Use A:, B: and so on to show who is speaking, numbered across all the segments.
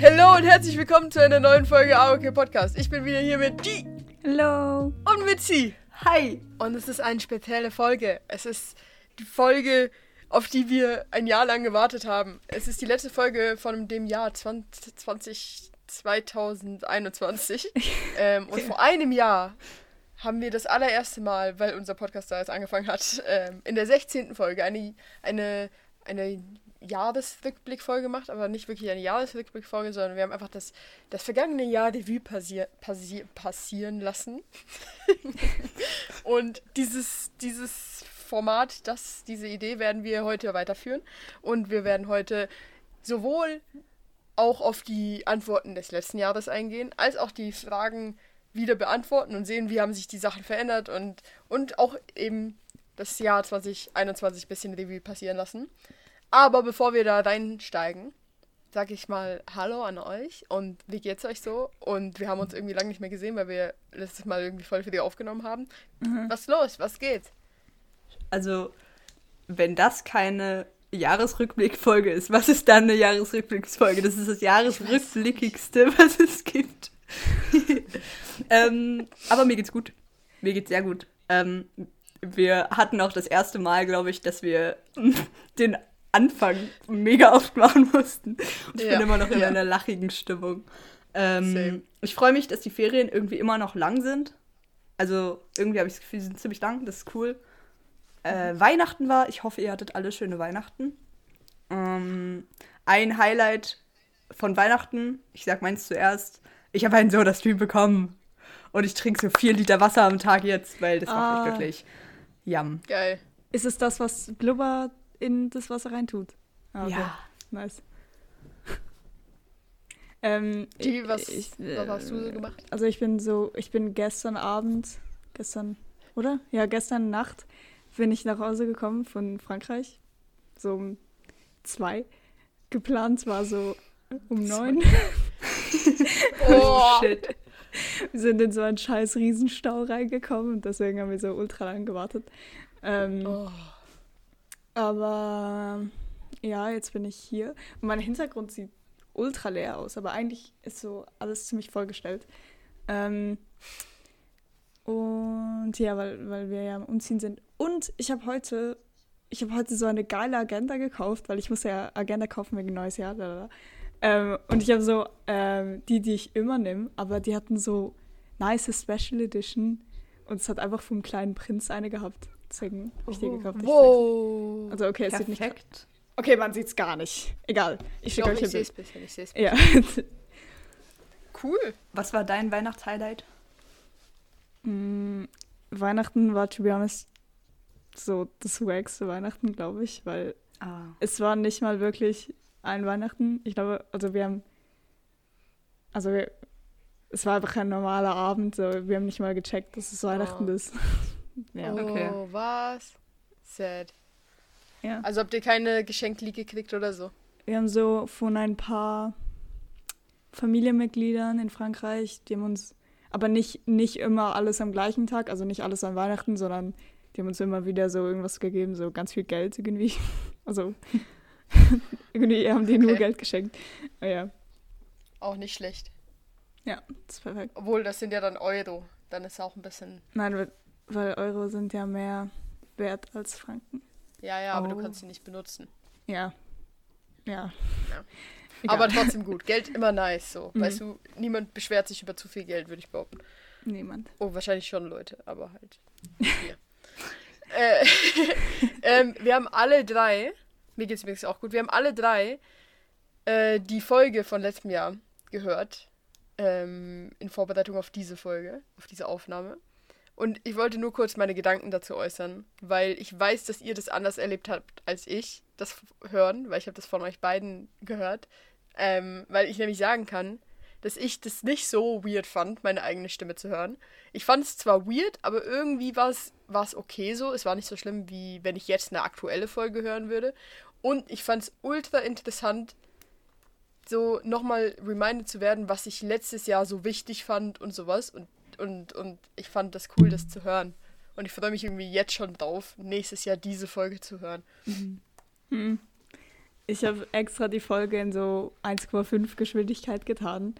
A: Hallo und herzlich willkommen zu einer neuen Folge AOK Podcast. Ich bin wieder hier mit G
B: Hallo.
A: und mit C.
B: Hi.
A: Und es ist eine spezielle Folge. Es ist die Folge, auf die wir ein Jahr lang gewartet haben. Es ist die letzte Folge von dem Jahr 20, 2021. ähm, und vor einem Jahr haben wir das allererste Mal, weil unser Podcast da jetzt angefangen hat, ähm, in der 16. Folge eine, eine, eine Jahresrückblickfolge gemacht, aber nicht wirklich eine Jahresrückblickfolge, sondern wir haben einfach das, das vergangene Jahr Revue passier, passier, passieren lassen. Und dieses, dieses Format, das, diese Idee werden wir heute weiterführen. Und wir werden heute sowohl auch auf die Antworten des letzten Jahres eingehen, als auch die Fragen wieder beantworten und sehen, wie haben sich die Sachen verändert und, und auch eben das Jahr 2021 ein bisschen Revue passieren lassen. Aber bevor wir da reinsteigen, sage ich mal Hallo an euch und wie geht's euch so? Und wir haben uns irgendwie lange nicht mehr gesehen, weil wir letztes Mal irgendwie voll für die aufgenommen haben. Was ist los? Was geht?
B: Also, wenn das keine Jahresrückblickfolge ist, was ist dann eine Jahresrückblicksfolge? Das ist das Jahresrückblickigste, was es gibt. ähm, aber mir geht's gut. Mir geht's sehr gut. Ähm, wir hatten auch das erste Mal, glaube ich, dass wir den Anfang mega oft machen mussten. Und ich
A: Ja,
B: bin immer noch in
A: ja.
B: einer lachigen Stimmung. Ähm, ich freue mich, dass die Ferien irgendwie immer noch lang sind. Also irgendwie habe ich das Gefühl, sie sind ziemlich lang. Das ist cool. Äh, Weihnachten war. Ich hoffe, ihr hattet alle schöne Weihnachten. Ähm, ein Highlight von Weihnachten, ich sag meins zuerst. Ich habe einen Soda-Stream bekommen. Und ich trinke so vier Liter Wasser am Tag jetzt, weil das macht
C: Ah.
B: mich wirklich yum.
A: Geil.
C: Ist es das, was Blubber in das Wasser reintut? Ah, okay.
B: Ja.
C: Nice. ähm,
A: Die, was,
C: ich-
A: was hast du so
C: äh,
A: gemacht?
C: Also ich bin so, ich bin gestern Abend, gestern, oder? Ja, gestern Nacht bin ich nach Hause gekommen von Frankreich. So um zwei. Geplant war so um neun.
A: Oh,
B: Shit.
C: Wir sind in so einen scheiß Riesenstau reingekommen und deswegen haben wir so ultra lang gewartet. Ähm,
A: oh.
C: Aber ja, jetzt bin ich hier. Und mein Hintergrund sieht ultra leer aus, aber eigentlich ist so alles ziemlich vollgestellt. Ähm, und ja, weil, weil wir ja am Umziehen sind. Und ich habe heute, ich habe heute so eine geile Agenda gekauft, weil ich muss ja Agenda kaufen wegen neues Jahr. lalala. Ähm, und ich habe so ähm, die, die ich immer nehme, aber die hatten so nice Special Edition. Und es hat einfach vom kleinen Prinz eine gehabt. Deswegen habe ich die gekauft. Ich zeig's.
A: Wow.
C: Also okay, es sieht nicht.
B: Perfekt.
C: Okay, man sieht's gar nicht. Egal. Ich schicke euch
A: ich
C: ein
A: sehe es
C: Bild.
A: bisschen, ich sehe es.
C: Ja.
A: Cool.
B: Was war dein Weihnachtshighlight?
C: Mm, Weihnachten war, to be honest, so das wackste Weihnachten, glaube ich, weil
B: Ah.
C: es war nicht mal wirklich ein Weihnachten. Ich glaube, also wir haben, also wir, es war einfach ein normaler Abend. So, wir haben nicht mal gecheckt, dass es Weihnachten
A: Oh.
C: ist. Ja.
A: Oh,
B: okay.
A: was? Sad.
C: ja.
A: Also habt ihr keine Geschenkliege gekriegt oder so?
C: Wir haben so von ein paar Familienmitgliedern in Frankreich, die haben uns, aber nicht, nicht immer alles am gleichen Tag, also nicht alles an Weihnachten, sondern die haben uns immer wieder so irgendwas gegeben, so ganz viel Geld irgendwie. Also irgendwie haben die nur
A: Okay.
C: Geld geschenkt. Ja,
A: Auch nicht schlecht.
C: ja, das ist perfekt.
A: Obwohl, das sind ja dann Euro. Dann ist auch ein bisschen.
C: Nein, weil, Euro sind ja mehr wert als Franken.
A: Ja, ja, aber du
C: Oh.
A: kannst sie nicht benutzen.
C: Ja. Ja.
A: Ja. Aber trotzdem gut. Geld immer nice so.
C: Mhm.
A: Weißt du, niemand beschwert sich über zu viel Geld, würde ich behaupten.
C: niemand.
A: Oh, wahrscheinlich schon Leute, aber halt. Wir. äh, ähm, wir haben alle drei, mir geht's übrigens auch gut, wir haben alle drei äh, die Folge von letztem Jahr gehört. Ähm, in Vorbereitung auf diese Folge, auf diese Aufnahme. Und ich wollte nur kurz meine Gedanken dazu äußern, weil ich weiß, dass ihr das anders erlebt habt als ich, das hören, weil ich habe das von euch beiden gehört. Ähm, weil ich nämlich sagen kann, dass ich das nicht so weird fand, meine eigene Stimme zu hören. Ich fand es zwar weird, aber irgendwie war es war es okay so. Es war nicht so schlimm, wie wenn ich jetzt eine aktuelle Folge hören würde. Und ich fand es ultra interessant, so nochmal reminded zu werden, was ich letztes Jahr so wichtig fand und sowas. Und, und, und ich fand das cool, das zu hören. Und ich freue mich irgendwie jetzt schon drauf, nächstes Jahr diese Folge zu hören.
C: Hm. Ich habe extra die Folge in so 1,5 Geschwindigkeit getan,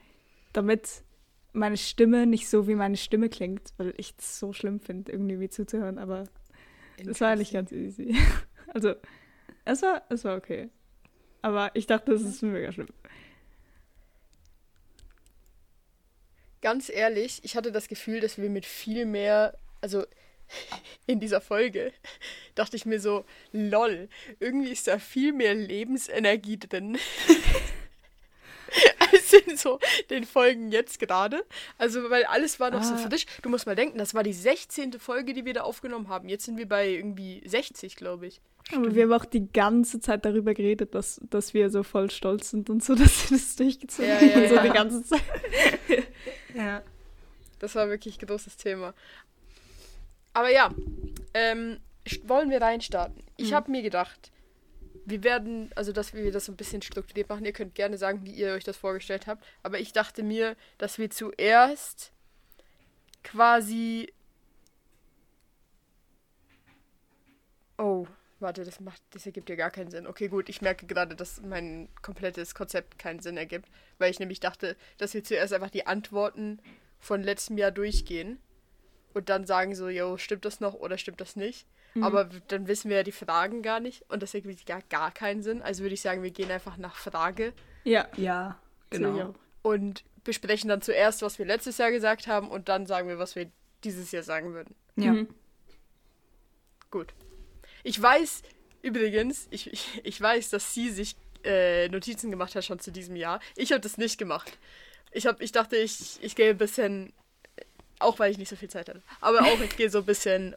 C: damit meine Stimme nicht so wie meine Stimme klingt, weil ich es so schlimm finde, irgendwie wie zuzuhören, aber es war nicht ganz easy. Also, es war, es war okay. Aber ich dachte, es ist mega schlimm.
A: Ganz ehrlich, ich hatte das Gefühl, dass wir mit viel mehr, also in dieser Folge, dachte ich mir so, lol, irgendwie ist da viel mehr Lebensenergie drin. in so den Folgen jetzt gerade. Also, weil alles war noch so
C: Ah.
A: frisch. Du musst mal denken, das war die 16. Folge, die wir da aufgenommen haben. Jetzt sind wir bei irgendwie 60, glaube ich.
C: Aber wir haben auch die ganze Zeit darüber geredet, dass, dass wir so voll stolz sind und so, dass wir das durchgezogen
A: Ja,
C: haben.
A: ja,
C: und so
A: ja.
C: die ganze Zeit.
B: Ja.
A: Das war wirklich ein großes Thema. Aber ja, ähm, wollen wir reinstarten? Ich
C: Mhm.
A: habe mir gedacht, wir werden, also dass wir das so ein bisschen strukturiert machen. Ihr könnt gerne sagen, wie ihr euch das vorgestellt habt. Aber ich dachte mir, dass wir zuerst quasi. Oh, warte, das macht, das ergibt ja gar keinen Sinn. Okay, gut, ich merke gerade, dass mein komplettes Konzept keinen Sinn ergibt, weil ich nämlich dachte, dass wir zuerst einfach die Antworten von letztem Jahr durchgehen und dann sagen so, yo, stimmt das noch oder stimmt das nicht? Aber w- dann wissen wir ja die Fragen gar nicht und das ergibt gar, gar keinen Sinn. Also würde ich sagen, wir gehen einfach nach Frage
C: Ja,
B: Ja, genau.
A: und besprechen dann zuerst, was wir letztes Jahr gesagt haben und dann sagen wir, was wir dieses Jahr sagen würden.
B: Ja.
C: Mhm.
A: Gut. Ich weiß übrigens, ich, ich, ich weiß, dass sie sich äh, Notizen gemacht hat schon zu diesem Jahr. Ich habe das nicht gemacht. Ich, hab, ich dachte, ich, ich gehe ein bisschen, auch weil ich nicht so viel Zeit hatte, aber auch ich gehe so ein bisschen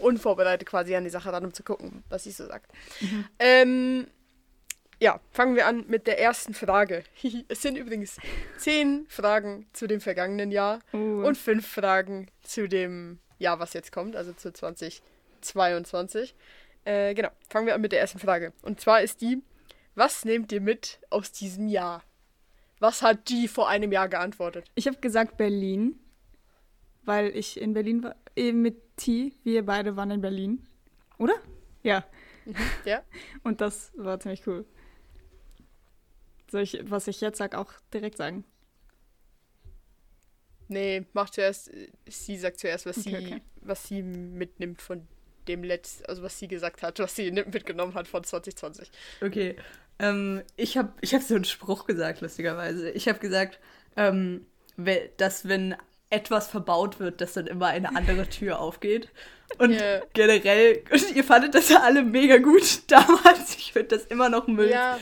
A: unvorbereitet quasi an die Sache ran, um zu gucken, was sie so sagt. Ähm, ja, fangen wir an mit der ersten Frage. es sind übrigens zehn Fragen zu dem vergangenen Jahr
C: Oh.
A: und fünf Fragen zu dem Jahr, was jetzt kommt, also zu 2022. Äh, genau, fangen wir an mit der ersten Frage. Und zwar ist die, was nehmt ihr mit aus diesem Jahr? Was hat die vor einem Jahr geantwortet?
C: Ich habe gesagt Berlin, weil ich in Berlin war. eh, Mit T, wir beide waren in Berlin. Oder? Ja.
A: Ja?
C: Und das war ziemlich cool. Soll ich, was ich jetzt sag, auch direkt sagen?
A: Nee, mach zuerst, sie sagt zuerst, was,
C: Okay,
A: sie,
C: okay.
A: was sie mitnimmt von dem letzten, also was sie gesagt hat, was sie mitgenommen hat von 2020.
B: Okay. Ähm, ich habe ich hab so einen Spruch gesagt, lustigerweise. Ich habe gesagt, ähm, dass wenn etwas verbaut wird, dass dann immer eine andere Tür aufgeht. Und
A: Ja.
B: generell, und ihr fandet das ja alle mega gut damals. Ich finde das immer noch Müll.
A: Ja,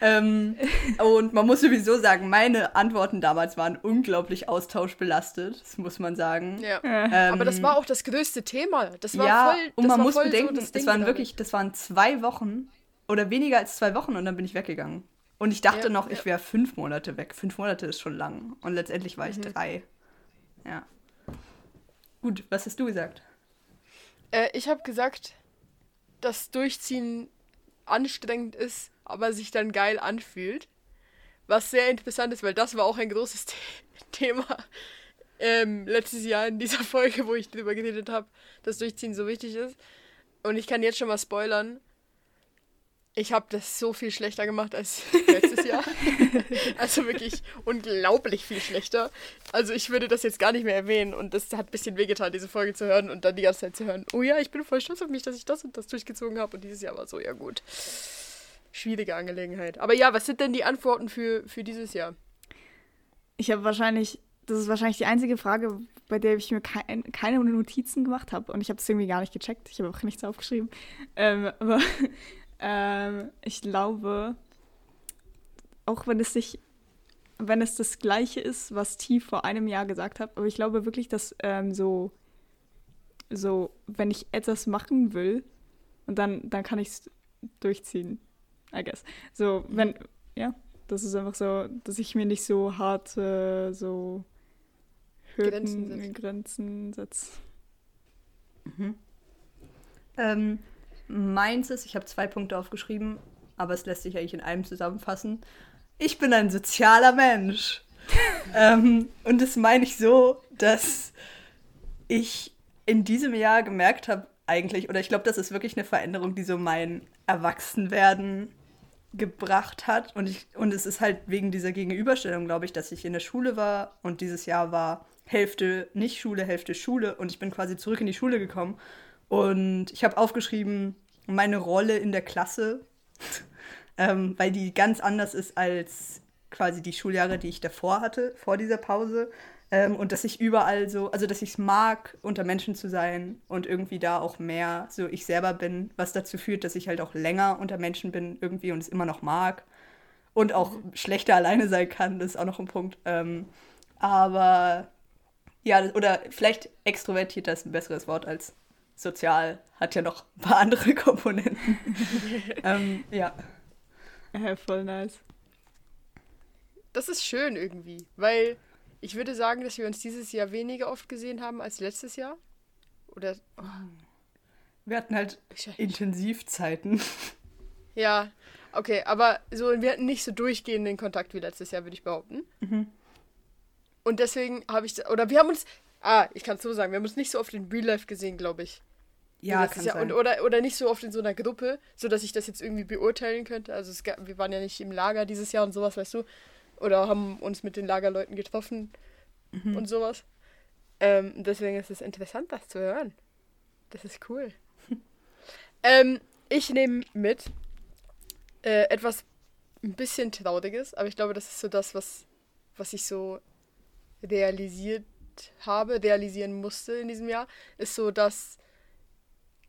B: Ähm, und man muss sowieso sagen, meine Antworten damals waren unglaublich austauschbelastet, das muss man sagen.
A: ja.
B: Ähm,
A: Aber das war auch das größte Thema. Das war
B: ja,
A: voll.
B: und
A: das
B: man
A: war
B: muss
A: voll so
B: bedenken,
A: das Ding
B: waren wirklich, das waren zwei Wochen oder weniger als zwei Wochen und dann bin ich weggegangen. Und ich dachte
A: Ja,
B: noch, ich wäre fünf Monate weg. Fünf Monate ist schon lang. Und letztendlich war
A: Mhm.
B: ich drei. Ja. Gut, was hast du gesagt?
A: Äh, ich habe gesagt, dass Durchziehen anstrengend ist, aber sich dann geil anfühlt. Was sehr interessant ist, weil das war auch ein großes The Thema ähm, letztes Jahr in dieser Folge, wo ich drüber geredet habe, dass Durchziehen so wichtig ist. Und ich kann jetzt schon mal spoilern. Ich habe das so viel schlechter gemacht als letztes Jahr. also wirklich unglaublich viel schlechter. Also ich würde das jetzt gar nicht mehr erwähnen und das hat ein bisschen wehgetan, diese Folge zu hören und dann die ganze Zeit zu hören. Oh ja, ich bin voll stolz auf mich, dass ich das und das durchgezogen habe und dieses Jahr war so, ja gut. Schwierige Angelegenheit. Aber ja, was sind denn die Antworten für, für dieses Jahr?
C: Ich habe wahrscheinlich, das ist wahrscheinlich die einzige Frage, bei der ich mir kein, keine Notizen gemacht habe. Und ich habe es irgendwie gar nicht gecheckt. Ich habe auch nichts aufgeschrieben. Ähm, aber ähm, ich glaube, auch wenn es sich, wenn es das Gleiche ist, was T vor einem Jahr gesagt hat, aber ich glaube wirklich, dass ähm, so, so, wenn ich etwas machen will, und dann, dann kann ich es durchziehen, I guess. So, wenn, ja, das ist einfach so, dass ich mir nicht so hart äh, so
A: Grenzen
C: Hürden,
A: setze.
C: Grenzen setze.
B: Ähm, meins ist, ich habe zwei Punkte aufgeschrieben, aber es lässt sich eigentlich in einem zusammenfassen. Ich bin ein sozialer Mensch. ähm, und das meine ich so, dass ich in diesem Jahr gemerkt habe, eigentlich, oder ich glaube, das ist wirklich eine Veränderung, die so mein Erwachsenwerden gebracht hat. Und, ich, und es ist halt wegen dieser Gegenüberstellung, glaube ich, dass ich in der Schule war und dieses Jahr war Hälfte nicht Schule, Hälfte Schule. Und ich bin quasi zurück in die Schule gekommen. Und ich habe aufgeschrieben, meine Rolle in der Klasse, ähm, weil die ganz anders ist als quasi die Schuljahre, die ich davor hatte, vor dieser Pause. Ähm, und dass ich überall so, also dass ich es mag, unter Menschen zu sein und irgendwie da auch mehr so ich selber bin, was dazu führt, dass ich halt auch länger unter Menschen bin irgendwie und es immer noch mag. Und auch mhm. schlechter alleine sein kann, das ist auch noch ein Punkt. Ähm, aber ja, oder vielleicht extrovertiert das ein besseres Wort als sozial. Hat ja noch ein paar andere Komponenten. ähm, ja.
C: ja. Voll nice.
A: Das ist schön irgendwie, weil ich würde sagen, dass wir uns dieses Jahr weniger oft gesehen haben als letztes Jahr. Oder. Oh.
B: Wir hatten halt Intensivzeiten.
A: Ja, okay, aber so, wir hatten nicht so durchgehenden Kontakt wie letztes Jahr, würde ich behaupten. Mhm. Und deswegen habe ich. Oder wir haben uns. Ah, ich kann es so sagen, wir haben uns nicht so oft in Real Life gesehen, glaube ich.
B: Ja, kann
A: Jahr.
B: sein.
A: Und, oder, oder nicht so oft in so einer Gruppe, sodass ich das jetzt irgendwie beurteilen könnte. Also es gab, wir waren ja nicht im Lager dieses Jahr und sowas, weißt du. Oder haben uns mit den Lagerleuten getroffen mhm. und sowas. Ähm, deswegen ist es interessant, das zu hören. Das ist cool. ähm, ich nehme mit äh, etwas ein bisschen Trauriges, aber ich glaube, das ist so das, was, was ich so realisiert habe, realisieren musste in diesem Jahr, ist so, dass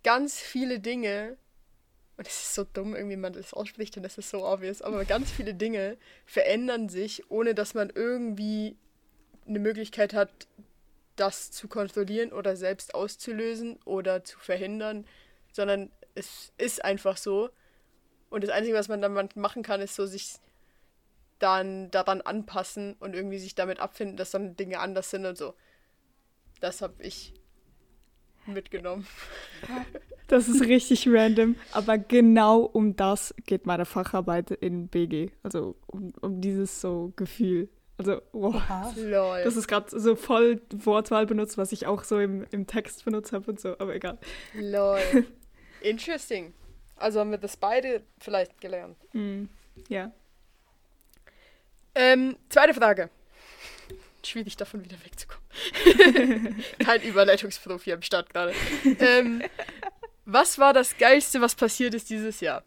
A: ganz viele Dinge und es ist so dumm, irgendwie man das ausspricht und es ist so obvious, aber ganz viele Dinge verändern sich, ohne dass man irgendwie eine Möglichkeit hat, das zu kontrollieren oder selbst auszulösen oder zu verhindern, sondern es ist einfach so. Und das Einzige, was man dann machen kann, ist so sich dann daran anpassen und irgendwie sich damit abfinden, dass dann Dinge anders sind und so. Das habe ich mitgenommen.
C: Das ist richtig random, aber genau um das geht meine Facharbeit in BG. Also um, um dieses so Gefühl. Also, wow. Lol. Das ist gerade so voll Wortwahl benutzt, was ich auch so im, im Text benutzt habe und so, aber egal.
A: Lol. Interesting. Also haben wir das beide vielleicht gelernt.
C: Mm, ja.
A: Ähm, zweite Frage schwierig davon wieder wegzukommen. Kein Überleitungsprofi am Start gerade. Ähm, was war das Geilste, was passiert ist dieses Jahr?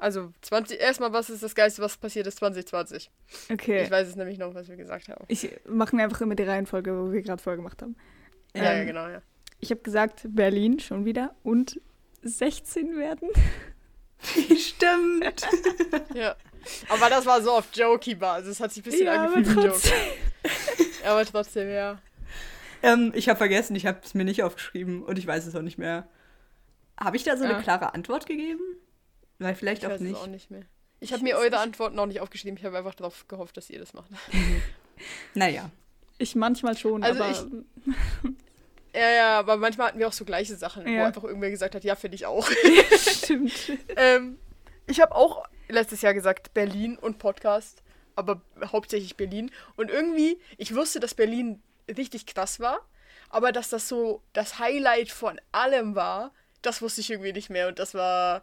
A: Also 20, erstmal, was ist das Geilste, was passiert ist 2020?
C: Okay.
A: Ich weiß es nämlich noch, was wir gesagt haben.
C: Ich mache mir einfach immer die Reihenfolge, wo wir gerade vorher gemacht haben.
A: Ja, ähm, ja, genau, ja.
C: Ich habe gesagt, Berlin schon wieder und 16 werden.
B: Stimmt.
A: ja. Aber das war so auf Jokey-Basis. Es hat sich ein bisschen ja, angefühlt wie Joke. Aber trotzdem, ja.
B: Ähm, ich habe vergessen, ich habe es mir nicht aufgeschrieben und ich weiß es auch nicht mehr. Habe ich da so ja. eine klare Antwort gegeben? Weil vielleicht
A: ich
B: auch nicht.
A: auch nicht mehr. Ich habe mir eure nicht. Antworten auch nicht aufgeschrieben. Ich habe einfach darauf gehofft, dass ihr das macht.
B: Naja.
C: Ich manchmal schon, also aber. Ich,
A: ja, ja, aber manchmal hatten wir auch so gleiche Sachen, ja. wo einfach irgendwer gesagt hat, ja, finde ich auch.
C: Stimmt.
A: ähm, ich habe auch letztes Jahr gesagt Berlin und Podcast, aber hauptsächlich Berlin. Und irgendwie, ich wusste, dass Berlin richtig krass war, aber dass das so das Highlight von allem war, das wusste ich irgendwie nicht mehr. Und das war.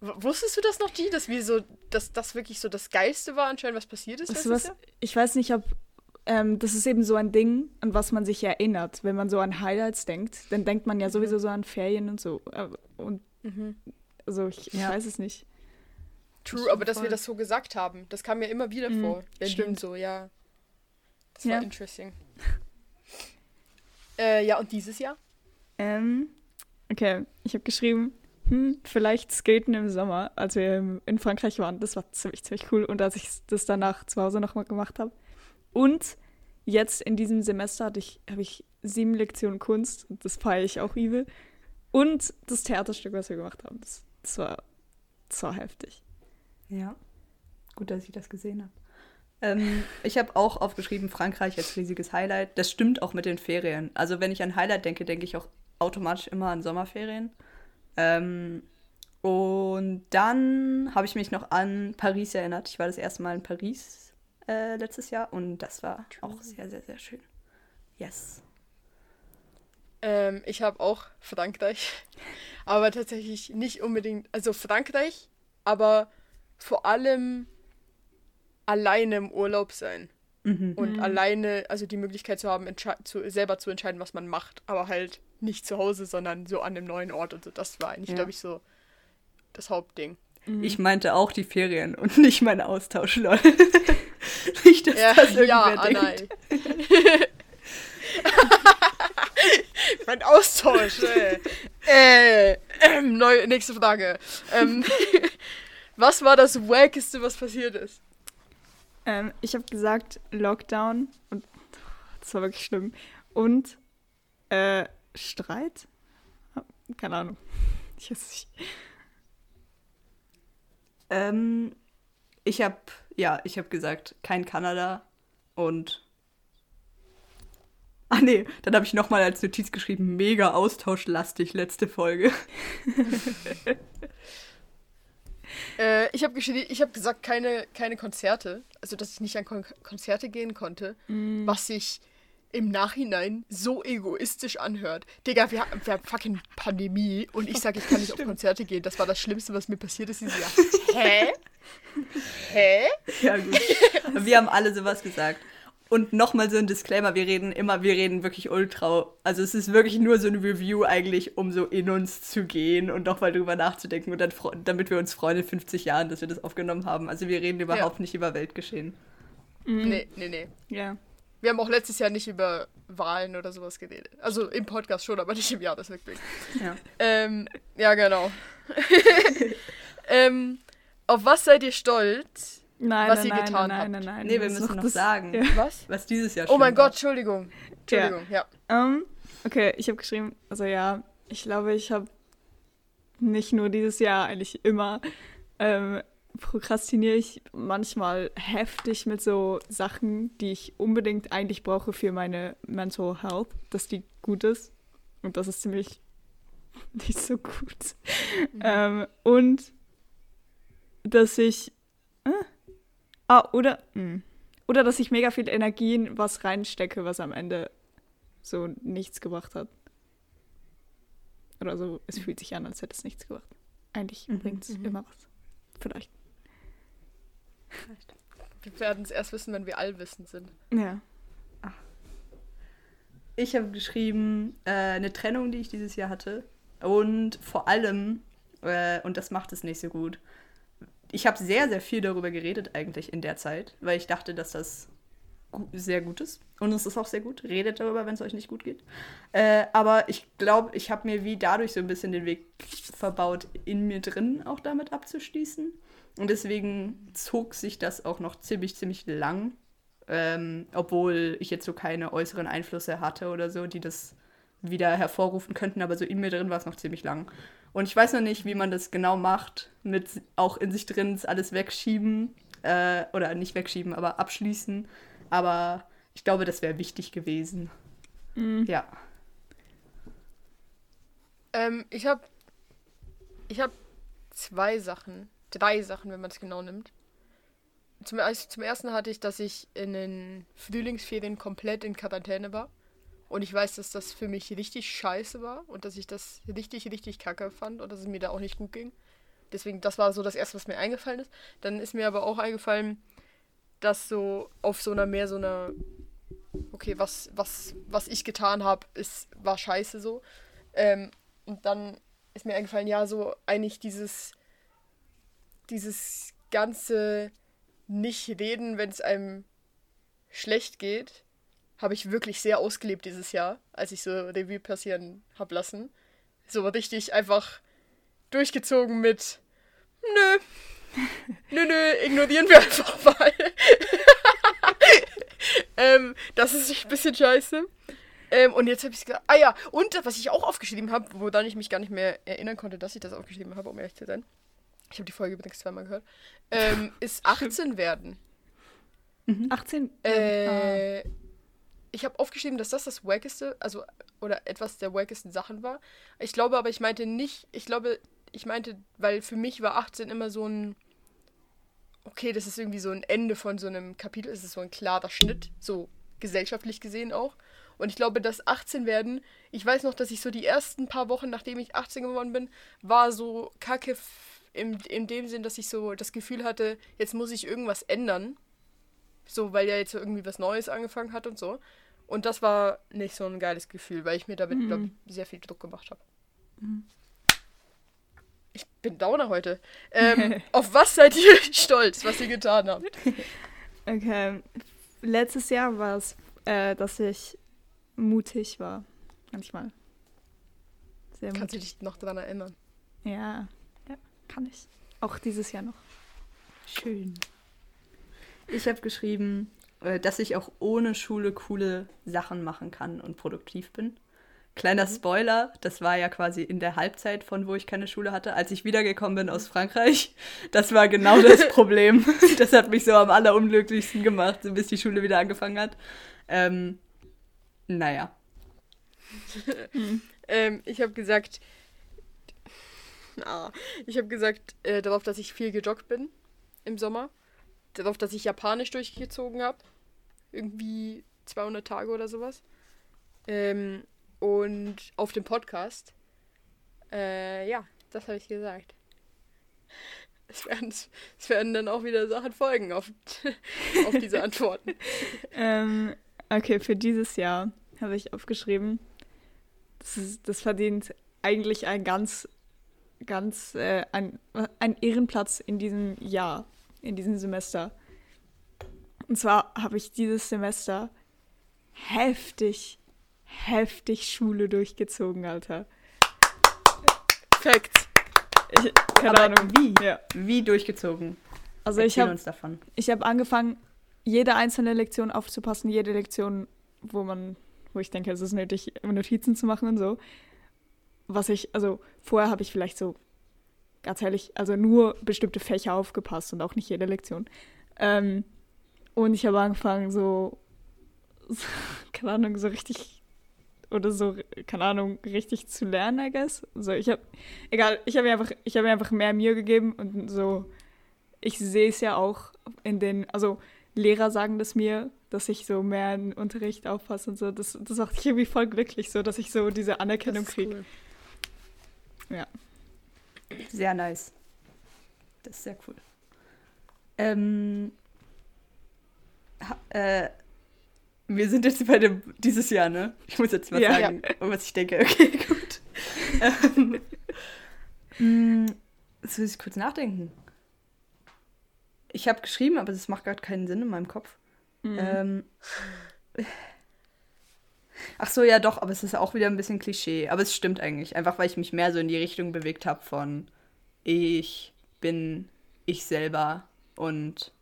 A: Wusstest du das noch, G, dass wir so, dass das wirklich so das Geilste war anscheinend, was passiert ist?
C: Weißt was, ich weiß nicht, ob ähm, das ist eben so ein Ding, an was man sich erinnert. Wenn man so an Highlights denkt, dann denkt man ja mhm. sowieso so an Ferien und so. Äh, und mhm. also ich, ja. ich weiß es nicht.
A: True, aber dass wir das so gesagt haben, das kam mir immer wieder mhm, vor. Berlin stimmt. so, ja. Das war ja. interesting. äh, ja, und dieses Jahr?
C: Ähm, okay, ich habe geschrieben, hm, vielleicht skaten im Sommer, als wir in Frankreich waren. Das war ziemlich, ziemlich cool. Und als ich das danach zu Hause nochmal gemacht habe. Und jetzt in diesem Semester hatte ich, habe ich sieben Lektionen Kunst und das feiere ich auch übel. Und das Theaterstück, was wir gemacht haben, das, das war, das war heftig.
B: Ja. Gut, dass ich das gesehen habe. Ähm, ich habe auch aufgeschrieben, Frankreich als riesiges Highlight. Das stimmt auch mit den Ferien. Also wenn ich an Highlight denke, denke ich auch automatisch immer an Sommerferien. Ähm, und dann habe ich mich noch an Paris erinnert. Ich war das erste Mal in Paris äh, letztes Jahr und das war auch sehr, sehr, sehr schön. Yes.
A: Ähm, ich habe auch Frankreich, aber tatsächlich nicht unbedingt. Also Frankreich aber vor allem alleine im Urlaub sein.
B: Mhm.
A: Und alleine, also die Möglichkeit zu haben, zu, selber zu entscheiden, was man macht, aber halt nicht zu Hause, sondern so an einem neuen Ort und so. Das war eigentlich,
B: Ja.
A: glaube ich, so das Hauptding.
B: Ich meinte auch die Ferien und nicht mein Austausch, lol. nicht, dass
A: Ja,
B: das irgendwer
A: ja
B: denkt.
A: Anai. mein Austausch. Äh, äh, ähm, neu, nächste Frage. Ähm, was war das Wackeste, was passiert ist?
C: Ähm, ich habe gesagt Lockdown und das war wirklich schlimm. Und äh, Streit? Keine Ahnung. Ich weiß nicht.
B: Ähm, ich habe, ja, ich habe gesagt, kein Kanada und. Ah nee, dann habe ich nochmal als Notiz geschrieben, mega austauschlastig, letzte Folge.
A: Äh, ich habe hab gesagt, keine, keine Konzerte. Also, dass ich nicht an Kon Konzerte gehen konnte. Was sich im Nachhinein so egoistisch anhört. Digga, wir, haben- wir haben fucking Pandemie und ich sage, ich kann nicht auf Konzerte gehen. Das war das Schlimmste, was mir passiert ist dieses Jahr. Hä? Hä?
B: Ja, gut. Wir haben alle sowas gesagt. Und nochmal so ein Disclaimer, wir reden immer, wir reden wirklich ultra. Also es ist wirklich nur so ein Review eigentlich, um so in uns zu gehen und nochmal drüber nachzudenken und dann, damit wir uns freuen in 50 Jahren, dass wir das aufgenommen haben. Also wir reden überhaupt nicht über Weltgeschehen.
A: Nee, nee, nee.
C: Ja.
A: Wir haben auch letztes Jahr nicht über Wahlen oder sowas geredet. Also im Podcast schon, aber nicht im Jahresrückblick.
B: Ja.
A: Ähm, ja, genau. ähm, auf was seid ihr stolz?
C: Nein,
A: Was
C: nein,
A: ihr
C: nein,
A: getan
C: nein,
A: habt.
C: nein, nein, nein.
B: Nee, wir müssen noch
C: das-
B: sagen,
C: Ja.
A: Was?
B: was dieses Jahr
A: Oh mein
B: war.
A: Gott, Entschuldigung. Entschuldigung, ja.
C: Ähm, okay, ich habe geschrieben, also ja, ich glaube, ich habe nicht nur dieses Jahr, eigentlich immer, ähm, prokrastiniere ich manchmal heftig mit so Sachen, die ich unbedingt eigentlich brauche für meine Mental Health, dass die gut ist. Und das ist ziemlich nicht so gut. Ähm, und dass ich. Ah, oder. mh. Oder dass ich mega viel Energie in was reinstecke, was am Ende so nichts gebracht hat. Oder so, es fühlt sich an, als hätte es nichts gebracht. Eigentlich
B: Mhm,
C: bringt es
A: mhm.
C: immer was. Vielleicht.
A: Wir werden es erst wissen, wenn wir allwissend sind.
C: Ja.
B: Ich habe geschrieben, äh, eine Trennung, die ich dieses Jahr hatte. Und vor allem, äh, und das macht es nicht so gut, ich habe sehr, sehr viel darüber geredet eigentlich in der Zeit, weil ich dachte, dass das sehr gut ist. Und es ist auch sehr gut. Redet darüber, wenn es euch nicht gut geht. Äh, aber ich glaube, ich habe mir wie dadurch so ein bisschen den Weg verbaut, in mir drin auch damit abzuschließen. Und deswegen zog sich das auch noch ziemlich, ziemlich lang. Ähm, obwohl ich jetzt so keine äußeren Einflüsse hatte oder so, die das wieder hervorrufen könnten, aber so in mir drin war es noch ziemlich lang. Und ich weiß noch nicht, wie man das genau macht, mit auch in sich drin alles wegschieben, äh, oder nicht wegschieben, aber abschließen. Aber ich glaube, das wäre wichtig gewesen.
C: Mhm.
B: Ja.
A: Ähm, ich habe ich hab zwei Sachen, drei Sachen, wenn man es genau nimmt. Zum, also zum ersten hatte ich, dass ich in den Frühlingsferien komplett in Quarantäne war. Und ich weiß, dass das für mich richtig scheiße war und dass ich das richtig, richtig kacke fand und dass es mir da auch nicht gut ging. Deswegen, das war so das Erste, was mir eingefallen ist. Dann ist mir aber auch eingefallen, dass so auf so einer mehr so einer, okay, was, was, was ich getan habe, ist, war scheiße so. Ähm, und dann ist mir eingefallen, ja, so eigentlich dieses, dieses ganze Nicht-Reden, wenn es einem schlecht geht, habe ich wirklich sehr ausgelebt dieses Jahr, als ich so Revue passieren habe lassen. So richtig einfach durchgezogen mit Nö. Nö, nö, ignorieren wir einfach mal. ähm, das ist ein bisschen scheiße. Ähm, und jetzt habe ich gesagt, ah ja, und was ich auch aufgeschrieben habe, woran ich mich gar nicht mehr erinnern konnte, dass ich das aufgeschrieben habe, um ehrlich zu sein. Ich habe die Folge übrigens zweimal gehört. Ähm, ist 18 werden.
C: 18.
A: Äh, ich habe aufgeschrieben, dass das das wackeste, also oder etwas der wackesten Sachen war. Ich glaube aber, ich meinte nicht, ich glaube, ich meinte, weil für mich war 18 immer so ein, okay, das ist irgendwie so ein Ende von so einem Kapitel, es ist so ein klarer Schnitt, so gesellschaftlich gesehen auch. Und ich glaube, das 18 werden, ich weiß noch, dass ich so die ersten paar Wochen, nachdem ich 18 geworden bin, war so kacke, in, in dem Sinn, dass ich so das Gefühl hatte, jetzt muss ich irgendwas ändern. So, weil ja jetzt irgendwie was Neues angefangen hat und so. Und das war nicht so ein geiles Gefühl, weil ich mir damit,
C: Mhm.
A: glaube ich, sehr viel Druck gemacht habe. Ich bin Downer heute. Ähm, auf was seid ihr stolz, was ihr getan habt?
C: Okay. Letztes Jahr war es, äh, dass ich mutig war. Manchmal. Sehr
A: Kannst du
C: mutig.
A: dich noch daran erinnern?
C: Ja, ja, kann ich. Auch dieses Jahr noch.
B: Schön. Ich habe geschrieben, dass ich auch ohne Schule coole Sachen machen kann und produktiv bin. Kleiner Spoiler, das war ja quasi in der Halbzeit von wo ich keine Schule hatte, als ich wiedergekommen bin aus Frankreich. Das war genau das Problem. Das hat mich so am allerunglücklichsten gemacht, bis die Schule wieder angefangen hat. Ähm, naja.
A: Ähm, ich habe gesagt, ah, ich habe gesagt äh, darauf, dass ich viel gejoggt bin im Sommer. Darauf, dass ich Japanisch durchgezogen habe. Irgendwie 200 Tage oder sowas. Ähm, und auf dem Podcast. Äh, ja, das habe ich gesagt. Es werden, es werden dann auch wieder Sachen folgen auf, auf diese Antworten.
C: Ähm, okay, für dieses Jahr habe ich aufgeschrieben, das, ist, das verdient eigentlich ein ganz, ganz, äh, ein, ein Ehrenplatz in diesem Jahr, in diesem Semester. Und zwar habe ich dieses Semester heftig, heftig Schule durchgezogen, Alter.
A: Facts.
C: Ich, keine
B: Aber
C: Ahnung.
B: wie?
C: Ja.
B: Wie durchgezogen?
C: Also ich
B: Erzähl
C: habe
B: uns davon.
C: ich habe angefangen, jede einzelne Lektion aufzupassen, jede Lektion, wo man, wo ich denke, es ist nötig, Notizen zu machen und so. Was ich, also vorher habe ich vielleicht so, ganz ehrlich, also nur bestimmte Fächer aufgepasst und auch nicht jede Lektion. Ähm, und ich habe angefangen, so, so, keine Ahnung, so richtig oder so, keine Ahnung, richtig zu lernen, I guess. So, ich habe, egal, ich habe mir einfach, ich habe mir einfach mehr Mühe gegeben und so, ich sehe es ja auch in den, also Lehrer sagen das mir, dass ich so mehr in Unterricht aufpasse und so. Das, das macht mich irgendwie voll glücklich, so dass ich so diese Anerkennung kriege.
A: cool.
B: Sehr nice. Das ist sehr cool. Ähm, äh, wir sind jetzt bei dem dieses Jahr, ne? Ich muss jetzt mal
C: Ja.
B: sagen, was ich denke. Okay, gut. ähm, mh, jetzt muss ich kurz nachdenken. Ich habe geschrieben, aber das macht gerade keinen Sinn in meinem Kopf.
C: Mhm.
B: Ähm, ach so, ja doch, aber es ist auch wieder ein bisschen Klischee. Aber es stimmt eigentlich. Einfach weil ich mich mehr so in die Richtung bewegt habe von ich bin ich selber und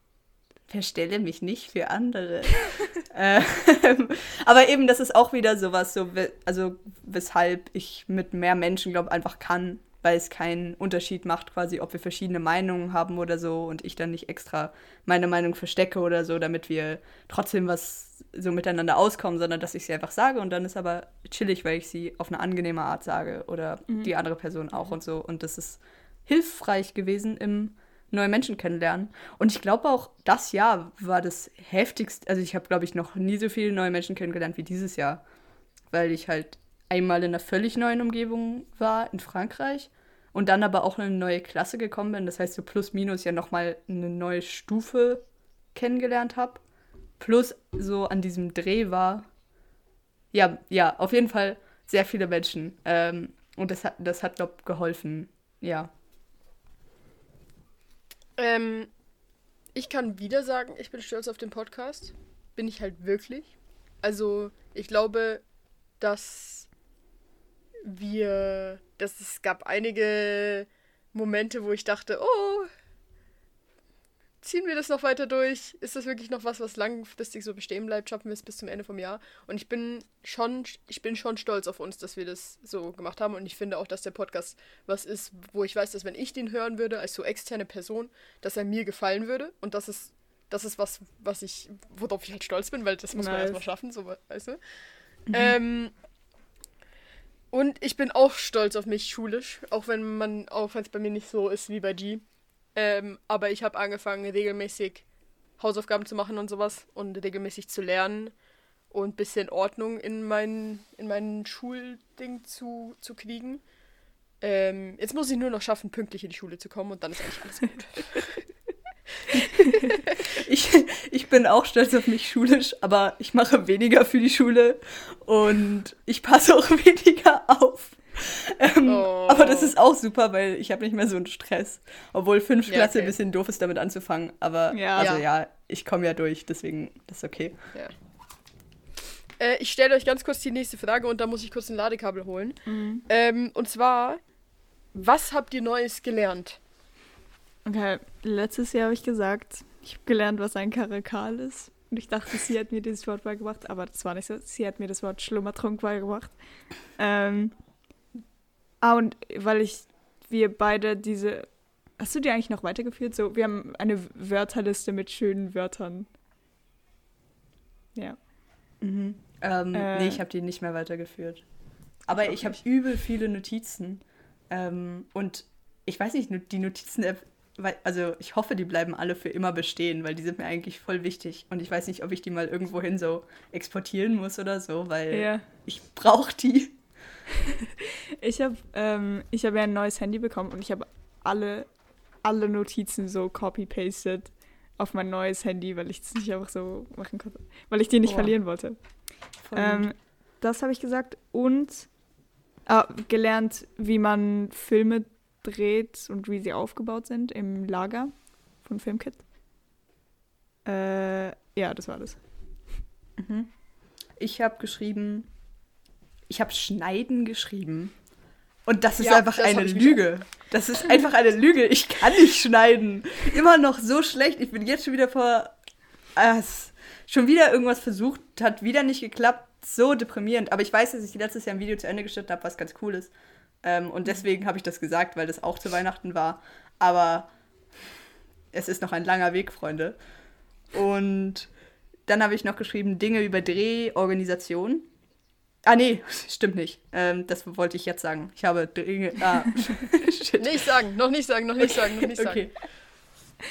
B: verstelle mich nicht für andere. ähm, aber eben, das ist auch wieder sowas, so, also weshalb ich mit mehr Menschen, glaube einfach kann, weil es keinen Unterschied macht, quasi, ob wir verschiedene Meinungen haben oder so und ich dann nicht extra meine Meinung verstecke oder so, damit wir trotzdem was so miteinander auskommen, sondern dass ich sie einfach sage und dann ist aber chillig, weil ich sie auf eine angenehme Art sage oder die andere Person auch und so. Und das ist hilfreich gewesen im neue Menschen kennenlernen. Und ich glaube auch, das Jahr war das heftigste. Also ich habe, glaube ich, noch nie so viele neue Menschen kennengelernt wie dieses Jahr. Weil ich halt einmal in einer völlig neuen Umgebung war, in Frankreich. Und dann aber auch in eine neue Klasse gekommen bin. Das heißt, so plus minus ja nochmal eine neue Stufe kennengelernt habe. Plus so an diesem Dreh war. Ja, ja, auf jeden Fall sehr viele Menschen. Ähm, und das hat, das hat, glaube ich, geholfen. Ja.
A: Ähm, ich kann wieder sagen, ich bin stolz auf den Podcast. Bin ich halt wirklich. Also, ich glaube, dass wir, dass es gab einige Momente, wo ich dachte, oh, ziehen wir das noch weiter durch? Ist das wirklich noch was, was langfristig so bestehen bleibt? Schaffen wir es bis zum Ende vom Jahr? Und ich bin schon, ich bin schon stolz auf uns, dass wir das so gemacht haben. Und ich finde auch, dass der Podcast was ist, wo ich weiß, dass wenn ich den hören würde, als so externe Person, dass er mir gefallen würde. Und das ist, das ist was, was ich, worauf ich halt stolz bin, weil das muss man
C: Nice.
A: erstmal schaffen, so weißt du. Ähm, und ich bin auch stolz auf mich schulisch, auch wenn man, auch wenn es bei mir nicht so ist wie bei G. Ähm, aber ich habe angefangen, regelmäßig Hausaufgaben zu machen und sowas und regelmäßig zu lernen und ein bisschen Ordnung in mein, in mein Schulding zu, zu kriegen. Ähm, jetzt muss ich nur noch schaffen, pünktlich in die Schule zu kommen und dann ist eigentlich alles gut.
B: Ich, ich bin auch stolz auf mich schulisch, aber ich mache weniger für die Schule und ich passe auch weniger auf. Ähm,
A: Oh.
B: Aber das ist auch super, weil ich habe nicht mehr so einen Stress. Obwohl fünf
A: Ja,
B: Klasse
A: okay.
B: ein bisschen doof ist, damit anzufangen. Aber
C: Ja.
B: also
A: Ja.
B: ich komme ja durch, deswegen das ist okay.
A: Ja. Äh, ich stelle euch ganz kurz die nächste Frage und da muss ich kurz ein Ladekabel holen. Ähm, und zwar, was habt ihr Neues gelernt?
C: Okay, letztes Jahr habe ich gesagt, ich habe gelernt, was ein Karakal ist. Und ich dachte, sie hat mir dieses Wort beigebracht, aber das war nicht so. Sie hat mir das Wort Schlummertrunk beigebracht. Ähm, ah, und weil ich, wir beide diese. Hast du die eigentlich noch weitergeführt? So, wir haben eine Wörterliste mit schönen Wörtern. Ja.
B: Mhm. Ähm,
C: Äh.
B: nee, ich habe die nicht mehr weitergeführt. Aber
C: auch
B: ich habe übel viele Notizen. Ähm, und ich weiß nicht, die Notizen-App, weil- also ich hoffe, die bleiben alle für immer bestehen, weil die sind mir eigentlich voll wichtig. Und ich weiß nicht, ob ich die mal irgendwohin so exportieren muss oder so, weil
C: Ja.
B: ich brauche die.
C: Ich habe ähm, ich hab ja ein neues Handy bekommen und ich habe alle, alle Notizen so copy-pasted auf mein neues Handy, weil ich das nicht einfach so machen konnte. Weil ich die nicht
B: Boah.
C: verlieren wollte. Ähm, das habe ich gesagt. Und ah, gelernt, wie man Filme dreht und wie sie aufgebaut sind im Lager von Filmkit. Äh, ja, das war das.
B: Mhm. Ich habe geschrieben, ich habe Schneiden geschrieben. Und das ist
A: Ja,
B: einfach
A: das
B: eine Lüge. Das ist einfach eine Lüge. Ich kann nicht schneiden. Immer noch so schlecht. Ich bin jetzt schon wieder vor. Es- schon wieder irgendwas versucht, hat wieder nicht geklappt. So deprimierend. Aber ich weiß, dass ich letztes Jahr ein Video zu Ende geschnitten habe, was ganz cool ist. Ähm, und deswegen habe ich das gesagt, weil das auch zu Weihnachten war. Aber es ist noch ein langer Weg, Freunde. Und dann habe ich noch geschrieben, Dinge über Drehorganisation. Ah, nee, stimmt nicht. Ähm, das wollte ich jetzt sagen. Ich habe Dinge. Ah, shit.
A: Nicht sagen, noch nicht sagen, noch nicht sagen, noch nicht sagen.
B: Okay.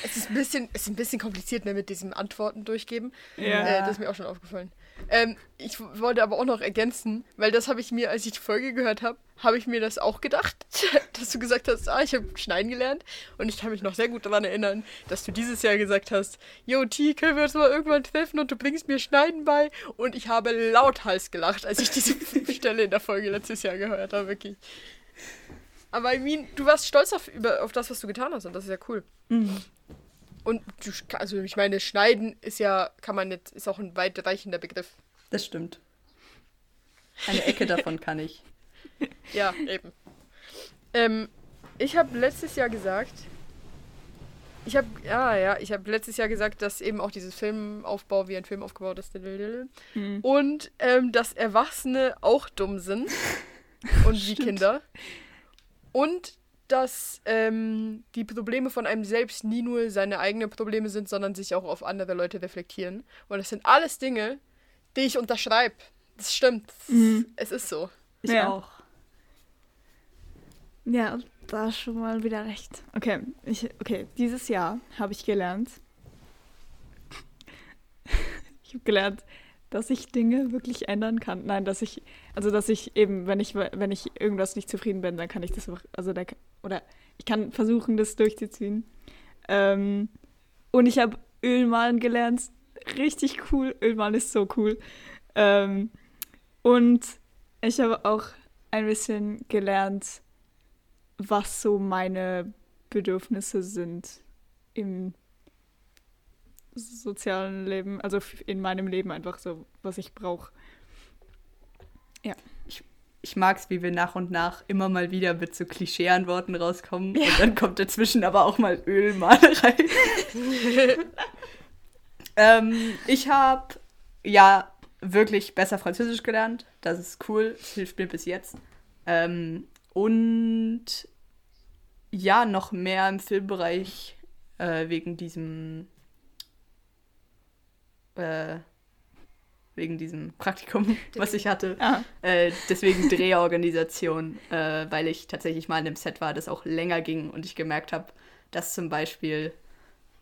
A: Es ist ein bisschen, es ist ein bisschen kompliziert ne, mit diesem Antworten durchgeben.
C: Ja.
A: Äh, das ist mir auch schon aufgefallen. Ähm, ich wollte aber auch noch ergänzen, weil das habe ich mir, als ich die Folge gehört habe, habe ich mir das auch gedacht, dass du gesagt hast, ah, ich habe schneiden gelernt. Und ich kann mich noch sehr gut daran erinnern, dass du dieses Jahr gesagt hast, yo, T, können wir uns mal irgendwann treffen und du bringst mir Schneiden bei. Und ich habe lauthals gelacht, als ich diese Stelle in der Folge letztes Jahr gehört habe, wirklich. Aber I mean, du warst stolz auf, über, auf das, was du getan hast und das ist ja cool.
B: Mhm.
A: Und du, also ich meine, schneiden ist ja, kann man nicht, ist auch ein weitreichender Begriff.
B: Das stimmt. Eine Ecke davon kann ich.
A: Ja, eben. Ähm, ich habe letztes Jahr gesagt, ich habe, ja, ja, ich habe letztes Jahr gesagt, dass eben auch dieses Filmaufbau wie ein Film aufgebaut ist.
C: Hm.
A: Und ähm, dass Erwachsene auch dumm sind. Und wie Kinder. Und dass ähm, die Probleme von einem selbst nie nur seine eigenen Probleme sind, sondern sich auch auf andere Leute reflektieren. Und das sind alles Dinge, die ich unterschreibe. Das stimmt.
C: Mhm.
A: Es ist so.
B: Ich
C: Ja.
B: auch.
C: Ja, da schon mal wieder recht. Okay, ich, okay, dieses Jahr habe ich gelernt. ich habe gelernt, dass ich Dinge wirklich ändern kann. Nein, dass ich, also dass ich eben, wenn ich, wenn ich irgendwas nicht zufrieden bin, dann kann ich das, einfach- also da, oder ich kann versuchen, das durchzuziehen. Ähm, und ich habe Ölmalen gelernt. Richtig cool. Ölmalen ist so cool. Ähm, und ich habe auch ein bisschen gelernt, was so meine Bedürfnisse sind im sozialen Leben, also in meinem Leben einfach so, was ich brauche.
B: Ich mag es, wie wir nach und nach immer mal wieder mit so Klischee-Antworten rauskommen. Und dann kommt dazwischen aber auch mal Ölmalerei. ähm, ich habe ja wirklich besser Französisch gelernt. Das ist cool. Das hilft mir bis jetzt. Ähm, und ja, noch mehr im Filmbereich äh, wegen diesem äh, wegen diesem Praktikum, was ich hatte.
C: Ah,
B: Äh, deswegen Drehorganisation, äh, weil ich tatsächlich mal in einem Set war, das auch länger ging und ich gemerkt habe, dass zum Beispiel,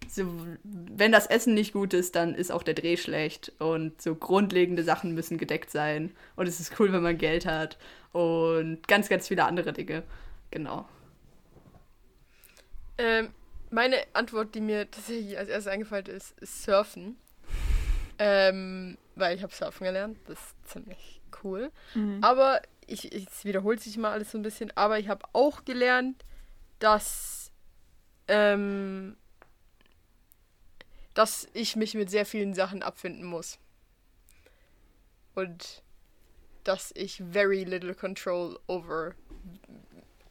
B: so, wenn das Essen nicht gut ist, dann ist auch der Dreh schlecht und so grundlegende Sachen müssen gedeckt sein und es ist cool, wenn man Geld hat und ganz, ganz viele andere Dinge. genau.
A: Ähm, meine Antwort, die mir tatsächlich als erstes eingefallen ist, ist Surfen. Ähm, weil ich habe Surfen gelernt. Das ist ziemlich cool.
C: Mhm.
A: Aber ich, ich es wiederholt sich mal alles so ein bisschen. Aber ich habe auch gelernt, dass ähm, dass ich mich mit sehr vielen Sachen abfinden muss. Und dass ich very little control over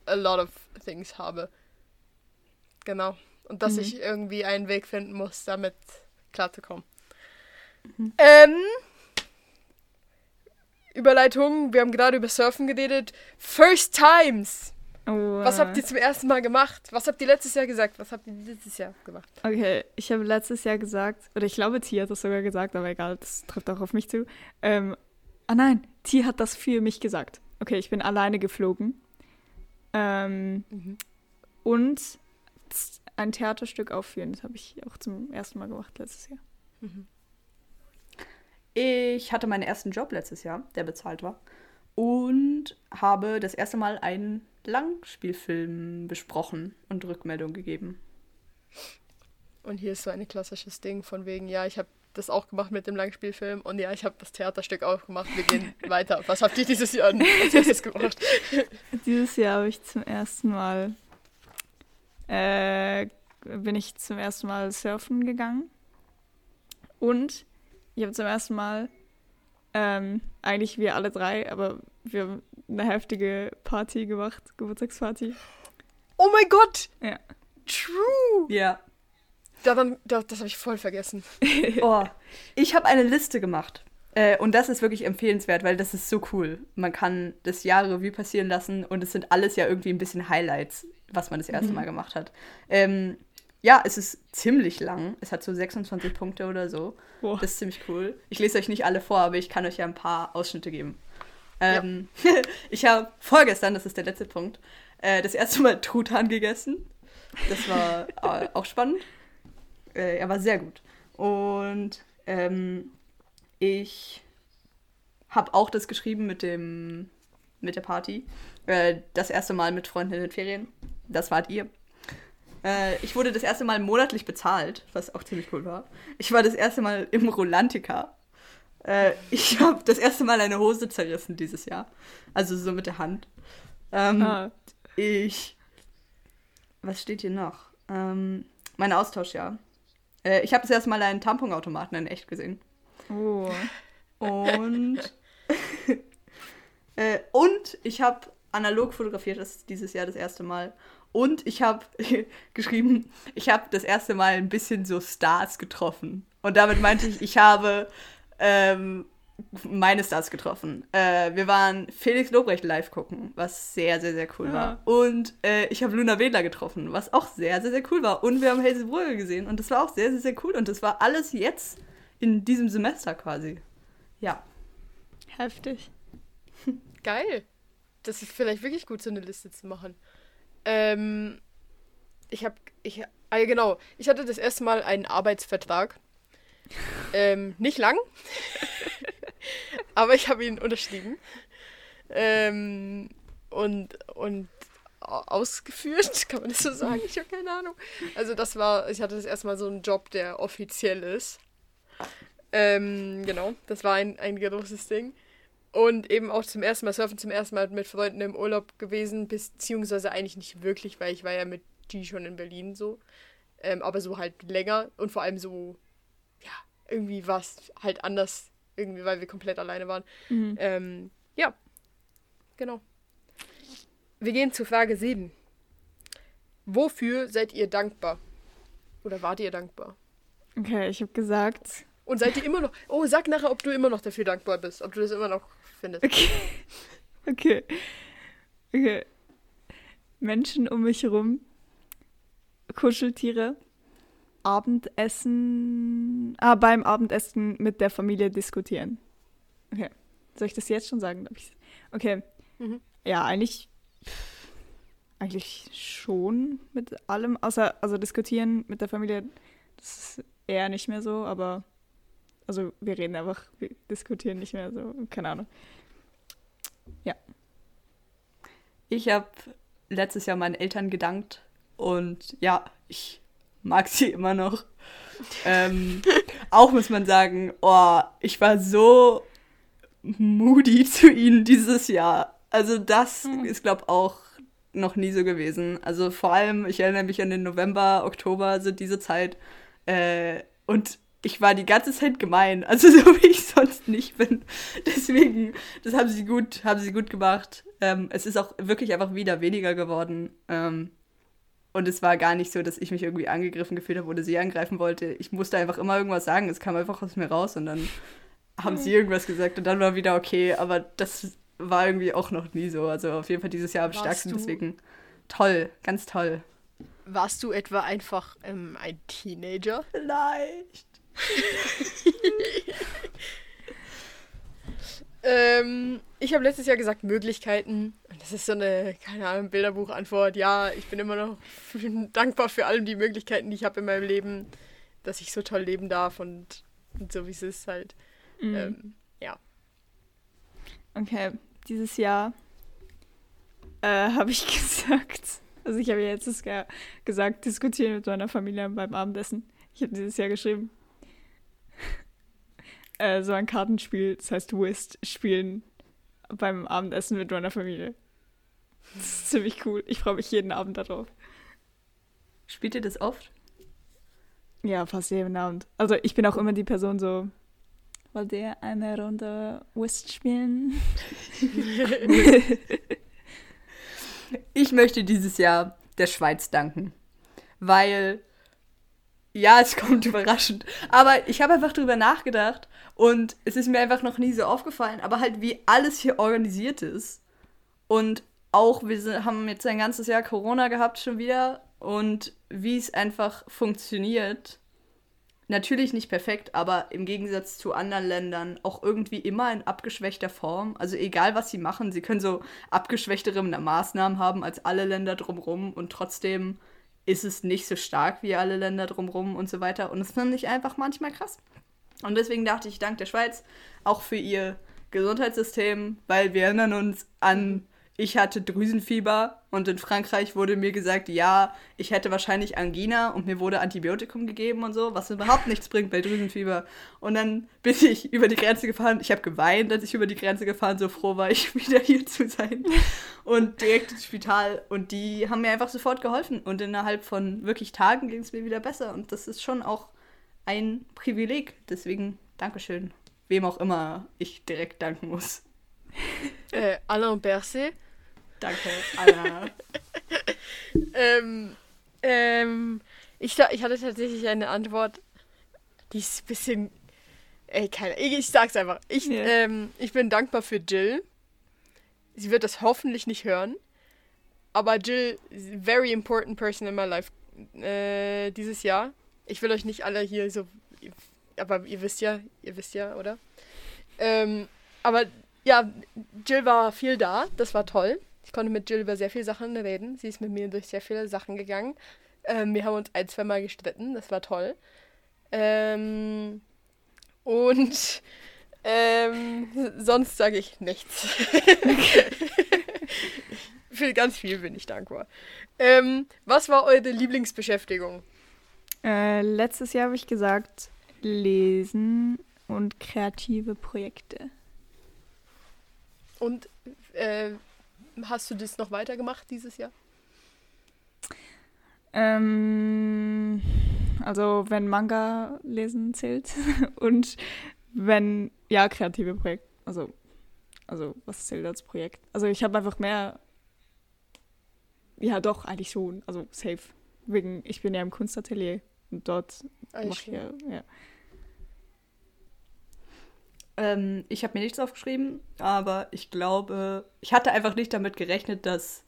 A: a lot of things habe. Genau. Und dass
C: Mhm.
A: ich irgendwie einen Weg finden muss, damit klarzukommen.
C: Mhm.
A: Ähm, Überleitung, wir haben gerade über Surfen geredet. First Times!
C: Oh,
A: Was habt ihr zum ersten Mal gemacht? Was habt ihr letztes Jahr gesagt? Was habt ihr dieses Jahr gemacht?
C: Okay, ich habe letztes Jahr gesagt, oder ich glaube, T hat das sogar gesagt, aber egal, das trifft auch auf mich zu. Ähm, ah nein, T hat das für mich gesagt. Okay, ich bin alleine geflogen. Ähm, und z- ein Theaterstück aufführen, das habe ich auch zum ersten Mal gemacht letztes Jahr.
B: Ich hatte meinen ersten Job letztes Jahr, der bezahlt war. Und habe das erste Mal einen Langspielfilm besprochen und Rückmeldung gegeben.
A: Und hier ist so ein klassisches Ding von wegen, ja, ich habe das auch gemacht mit dem Langspielfilm und ja, ich habe das Theaterstück auch gemacht. Wir gehen weiter. Was habt ihr dieses Jahr als erstes gemacht?
C: Dieses Jahr habe ich zum ersten Mal äh, bin ich zum ersten Mal surfen gegangen und ich habe zum ersten Mal ähm, eigentlich wir alle drei, aber wir haben eine heftige Party gemacht, Geburtstagsparty.
A: Oh mein Gott!
C: Ja.
A: True!
B: Ja.
A: Daran, da, das habe ich voll vergessen.
B: Oh, ich habe eine Liste gemacht. Äh, und das ist wirklich empfehlenswert, weil das ist so cool. Man kann das Jahr Revue passieren lassen und es sind alles ja irgendwie ein bisschen Highlights, was man das erste Mal gemacht hat. Ähm, ja, es ist ziemlich lang. Es hat so 26 Punkte oder so.
C: Boah.
B: Das ist ziemlich cool. Ich lese euch nicht alle vor, aber ich kann euch ja ein paar Ausschnitte geben. Ähm, ich habe vorgestern, das ist der letzte Punkt, äh, das erste Mal Truthahn gegessen. Das war äh, auch spannend. Äh, er war sehr gut. Und ähm, ich habe auch das geschrieben mit dem mit der Party. Äh, das erste Mal mit Freunden in den Ferien. Das wart ihr. Äh, ich wurde das erste Mal monatlich bezahlt, was auch ziemlich cool war. Ich war das erste Mal im Rolantica. Äh, ich habe das erste Mal eine Hose zerrissen dieses Jahr. Also so mit der Hand. Ähm,
C: Ah,
B: ich. Was steht hier noch? Ähm, mein Austauschjahr. Äh, ich habe das erste Mal einen Tamponautomaten in echt gesehen.
C: oh.
B: Und. äh, und ich habe analog fotografiert, das ist dieses Jahr das erste Mal. Und ich habe geschrieben, ich habe das erste Mal ein bisschen so Stars getroffen. Und damit meinte ich, ich habe ähm, meine Stars getroffen. Äh, wir waren Felix Lobrecht live gucken, was sehr, sehr, sehr cool war. Und äh, ich habe Luna Wedler getroffen, was auch sehr, sehr, sehr cool war. Und wir haben Hazel Brugge gesehen und das war auch sehr, sehr, sehr cool. Und das war alles jetzt in diesem Semester quasi. Ja.
C: Heftig.
A: Geil. Das ist vielleicht wirklich gut, so eine Liste zu machen. Ähm, ich habe, ich, ah, genau, ich hatte das erste Mal einen Arbeitsvertrag. Ähm, nicht lang, aber ich habe ihn unterschrieben. Ähm, und, und au- ausgeführt, kann man das so sagen? Ich habe keine Ahnung. Also das war, ich hatte das erste Mal so einen Job, der offiziell ist. Ähm, genau, das war ein, ein großes Ding. Und eben auch zum ersten Mal surfen, zum ersten Mal mit Freunden im Urlaub gewesen, beziehungsweise eigentlich nicht wirklich, weil ich war ja mit die schon in Berlin so. Ähm, aber so halt länger und vor allem so, ja, irgendwie war es halt anders, irgendwie, weil wir komplett alleine waren.
C: Mhm.
A: Ähm, ja, genau. Wir gehen zu Frage 7. Wofür seid ihr dankbar? Oder wart ihr dankbar?
C: Okay, ich habe gesagt.
A: Und seid ihr immer noch. Oh, sag nachher, ob du immer noch dafür dankbar bist. Ob du das immer noch findest.
C: Okay. Okay. Okay. Menschen um mich herum. Kuscheltiere. Abendessen. Ah, beim Abendessen mit der Familie diskutieren. Okay. Soll ich das jetzt schon sagen? Okay.
A: Mhm.
C: Ja, eigentlich. Eigentlich schon mit allem. Außer, also diskutieren mit der Familie, das ist eher nicht mehr so, aber. Also, wir reden einfach, wir diskutieren nicht mehr so. Keine Ahnung.
B: Ich habe letztes Jahr meinen Eltern gedankt und ja, ich mag sie immer noch. ähm, auch muss man sagen, oh, ich war so moody zu ihnen dieses Jahr. Also das mhm. ist, glaube ich, auch noch nie so gewesen. Also vor allem, ich erinnere mich an den November, Oktober, so diese Zeit. Äh, und ich war die ganze Zeit gemein, also so wie ich sonst nicht bin. Deswegen, das haben sie gut, haben sie gut gemacht. Ähm, es ist auch wirklich einfach wieder weniger geworden. Ähm, und es war gar nicht so, dass ich mich irgendwie angegriffen gefühlt habe oder sie angreifen wollte. Ich musste einfach immer irgendwas sagen. Es kam einfach aus mir raus und dann haben sie irgendwas gesagt und dann war wieder okay. Aber das war irgendwie auch noch nie so. Also auf jeden Fall dieses Jahr am Warst stärksten. Deswegen toll, ganz toll.
A: Warst du etwa einfach ähm, ein Teenager?
B: Vielleicht.
A: ähm, ich habe letztes Jahr gesagt Möglichkeiten. Und das ist so eine, keine Ahnung, Bilderbuchantwort. Ja, ich bin immer noch dankbar für all die Möglichkeiten, die ich habe in meinem Leben, dass ich so toll leben darf und, und so wie es ist halt. Mhm. Ähm, ja.
C: Okay, dieses Jahr äh, habe ich gesagt, also ich habe ja jetzt gesagt, diskutieren mit meiner Familie beim Abendessen. Ich habe dieses Jahr geschrieben, äh, so ein Kartenspiel, das heißt Whist, spielen beim Abendessen mit meiner Familie. Das ist ziemlich cool. Ich freue mich jeden Abend darauf.
B: Spielt ihr das oft?
C: Ja, fast jeden Abend. Also ich bin auch immer die Person so, wollt ihr eine Runde Whist spielen?
B: ich möchte dieses Jahr der Schweiz danken, weil ja, es kommt überraschend. Aber ich habe einfach drüber nachgedacht und es ist mir einfach noch nie so aufgefallen, aber halt wie alles hier organisiert ist. Und auch, wir haben jetzt ein ganzes Jahr Corona gehabt schon wieder und wie es einfach funktioniert. Natürlich nicht perfekt, aber im Gegensatz zu anderen Ländern auch irgendwie immer in abgeschwächter Form. Also egal, was sie machen, sie können so abgeschwächtere Maßnahmen haben als alle Länder drumherum und trotzdem ist es nicht so stark wie alle Länder drumherum und so weiter. Und das finde ich einfach manchmal krass. Und deswegen dachte ich, dank der Schweiz auch für ihr Gesundheitssystem, weil wir erinnern uns an ich hatte Drüsenfieber und in Frankreich wurde mir gesagt, ja, ich hätte wahrscheinlich Angina und mir wurde Antibiotikum gegeben und so, was überhaupt nichts bringt bei Drüsenfieber. Und dann bin ich über die Grenze gefahren. Ich habe geweint, als ich über die Grenze gefahren, so froh war ich wieder hier zu sein. Und direkt ins Spital. Und die haben mir einfach sofort geholfen. Und innerhalb von wirklich Tagen ging es mir wieder besser. Und das ist schon auch ein Privileg. Deswegen Dankeschön. Wem auch immer ich direkt danken muss.
A: Äh, Alain Berset
B: Danke, Anna.
A: ähm, ähm, ich, ich hatte tatsächlich eine Antwort, die ist ein bisschen. Ey, keine ich, ich sag's einfach. Ich, yeah. ähm, ich bin dankbar für Jill. Sie wird das hoffentlich nicht hören. Aber Jill, very important person in my life äh, dieses Jahr. Ich will euch nicht alle hier so. Aber ihr wisst ja, ihr wisst ja, oder? Ähm, aber ja, Jill war viel da. Das war toll. Ich konnte mit Jill über sehr viele Sachen reden. Sie ist mit mir durch sehr viele Sachen gegangen. Ähm, wir haben uns ein, zwei Mal gestritten. Das war toll. Ähm, und ähm, sonst sage ich nichts. Für ganz viel bin ich dankbar. Ähm, was war eure Lieblingsbeschäftigung?
C: Äh, letztes Jahr habe ich gesagt, lesen und kreative Projekte.
A: Und äh, Hast du das noch weitergemacht dieses Jahr?
C: Ähm, also wenn Manga lesen zählt und wenn, ja, kreative Projekte, also, also was zählt als Projekt? Also ich habe einfach mehr, ja doch, eigentlich schon, also safe. Wegen, ich bin ja im Kunstatelier und dort mache ich ja, ja.
B: Ähm, ich habe mir nichts aufgeschrieben, aber ich glaube, ich hatte einfach nicht damit gerechnet, dass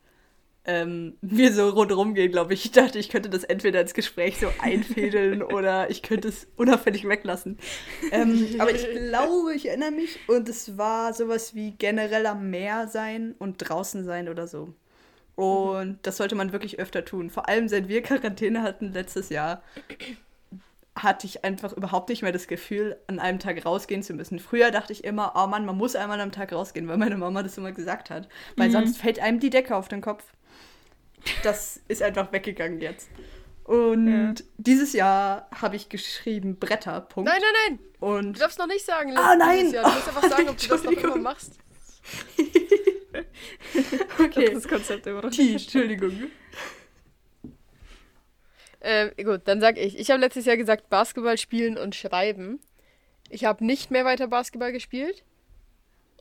B: ähm, wir so rundherum gehen, glaube ich. Ich dachte, ich könnte das entweder ins Gespräch so einfädeln oder ich könnte es unauffällig weglassen. Ähm, aber ich glaube, ich erinnere mich und es war sowas wie generell am Meer sein und draußen sein oder so. Und das sollte man wirklich öfter tun. Vor allem, seit wir Quarantäne hatten letztes Jahr, hatte ich einfach überhaupt nicht mehr das Gefühl, an einem Tag rausgehen zu müssen. Früher dachte ich immer, oh Mann, man muss einmal am Tag rausgehen, weil meine Mama das immer gesagt hat. Weil mhm. sonst fällt einem die Decke auf den Kopf. das ist einfach weggegangen jetzt. Und
C: Ja.
B: dieses Jahr habe ich geschrieben Bretter. Punkt.
A: Nein, nein, nein.
B: Und
A: Du darfst noch nicht sagen.
B: Ah,
A: dieses
B: nein.
A: Du musst einfach sagen, ob du das noch immer machst.
B: okay.
C: Das Konzept immer noch
B: T, Entschuldigung.
A: Ähm, gut, dann sag ich. Ich habe letztes Jahr gesagt, Basketball spielen und schreiben. Ich habe nicht mehr weiter Basketball gespielt.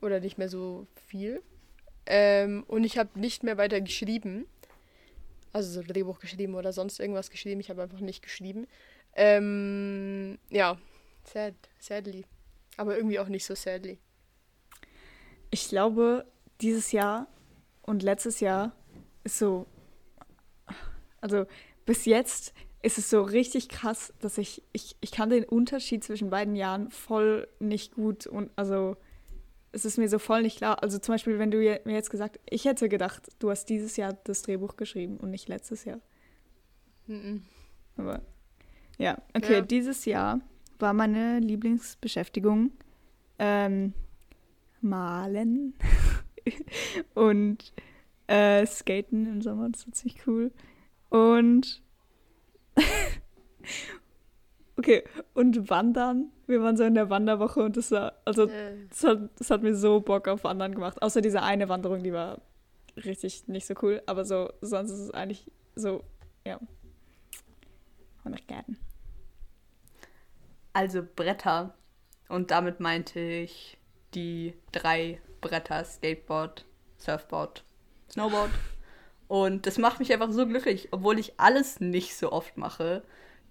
A: Oder nicht mehr so viel. Ähm, und ich habe nicht mehr weiter geschrieben. Also so Drehbuch geschrieben oder sonst irgendwas geschrieben. Ich habe einfach nicht geschrieben. Ähm, ja, sad, sadly. Aber irgendwie auch nicht so sadly.
C: Ich glaube, dieses Jahr und letztes Jahr ist so. Also bis jetzt ist es so richtig krass, dass ich, ich, ich kann den Unterschied zwischen beiden Jahren voll nicht gut und also es ist mir so voll nicht klar. Also zum Beispiel, wenn du mir jetzt gesagt, ich hätte gedacht, du hast dieses Jahr das Drehbuch geschrieben und nicht letztes Jahr.
A: Mhm.
C: Aber ja, okay,
A: Ja.
C: dieses Jahr war meine Lieblingsbeschäftigung ähm, Malen und äh, Skaten im Sommer, das war ziemlich cool. Und okay, und Wandern. Wir waren so in der Wanderwoche und das war, also
A: Äh,
C: das hat, das hat mir so Bock auf Wandern gemacht. Außer diese eine Wanderung, die war richtig nicht so cool. Aber so, sonst ist es eigentlich so, ja. 100 Gärten.
B: Also Bretter. Und damit meinte ich die drei Bretter: Skateboard, Surfboard, Snowboard. Und das macht mich einfach so glücklich, obwohl ich alles nicht so oft mache.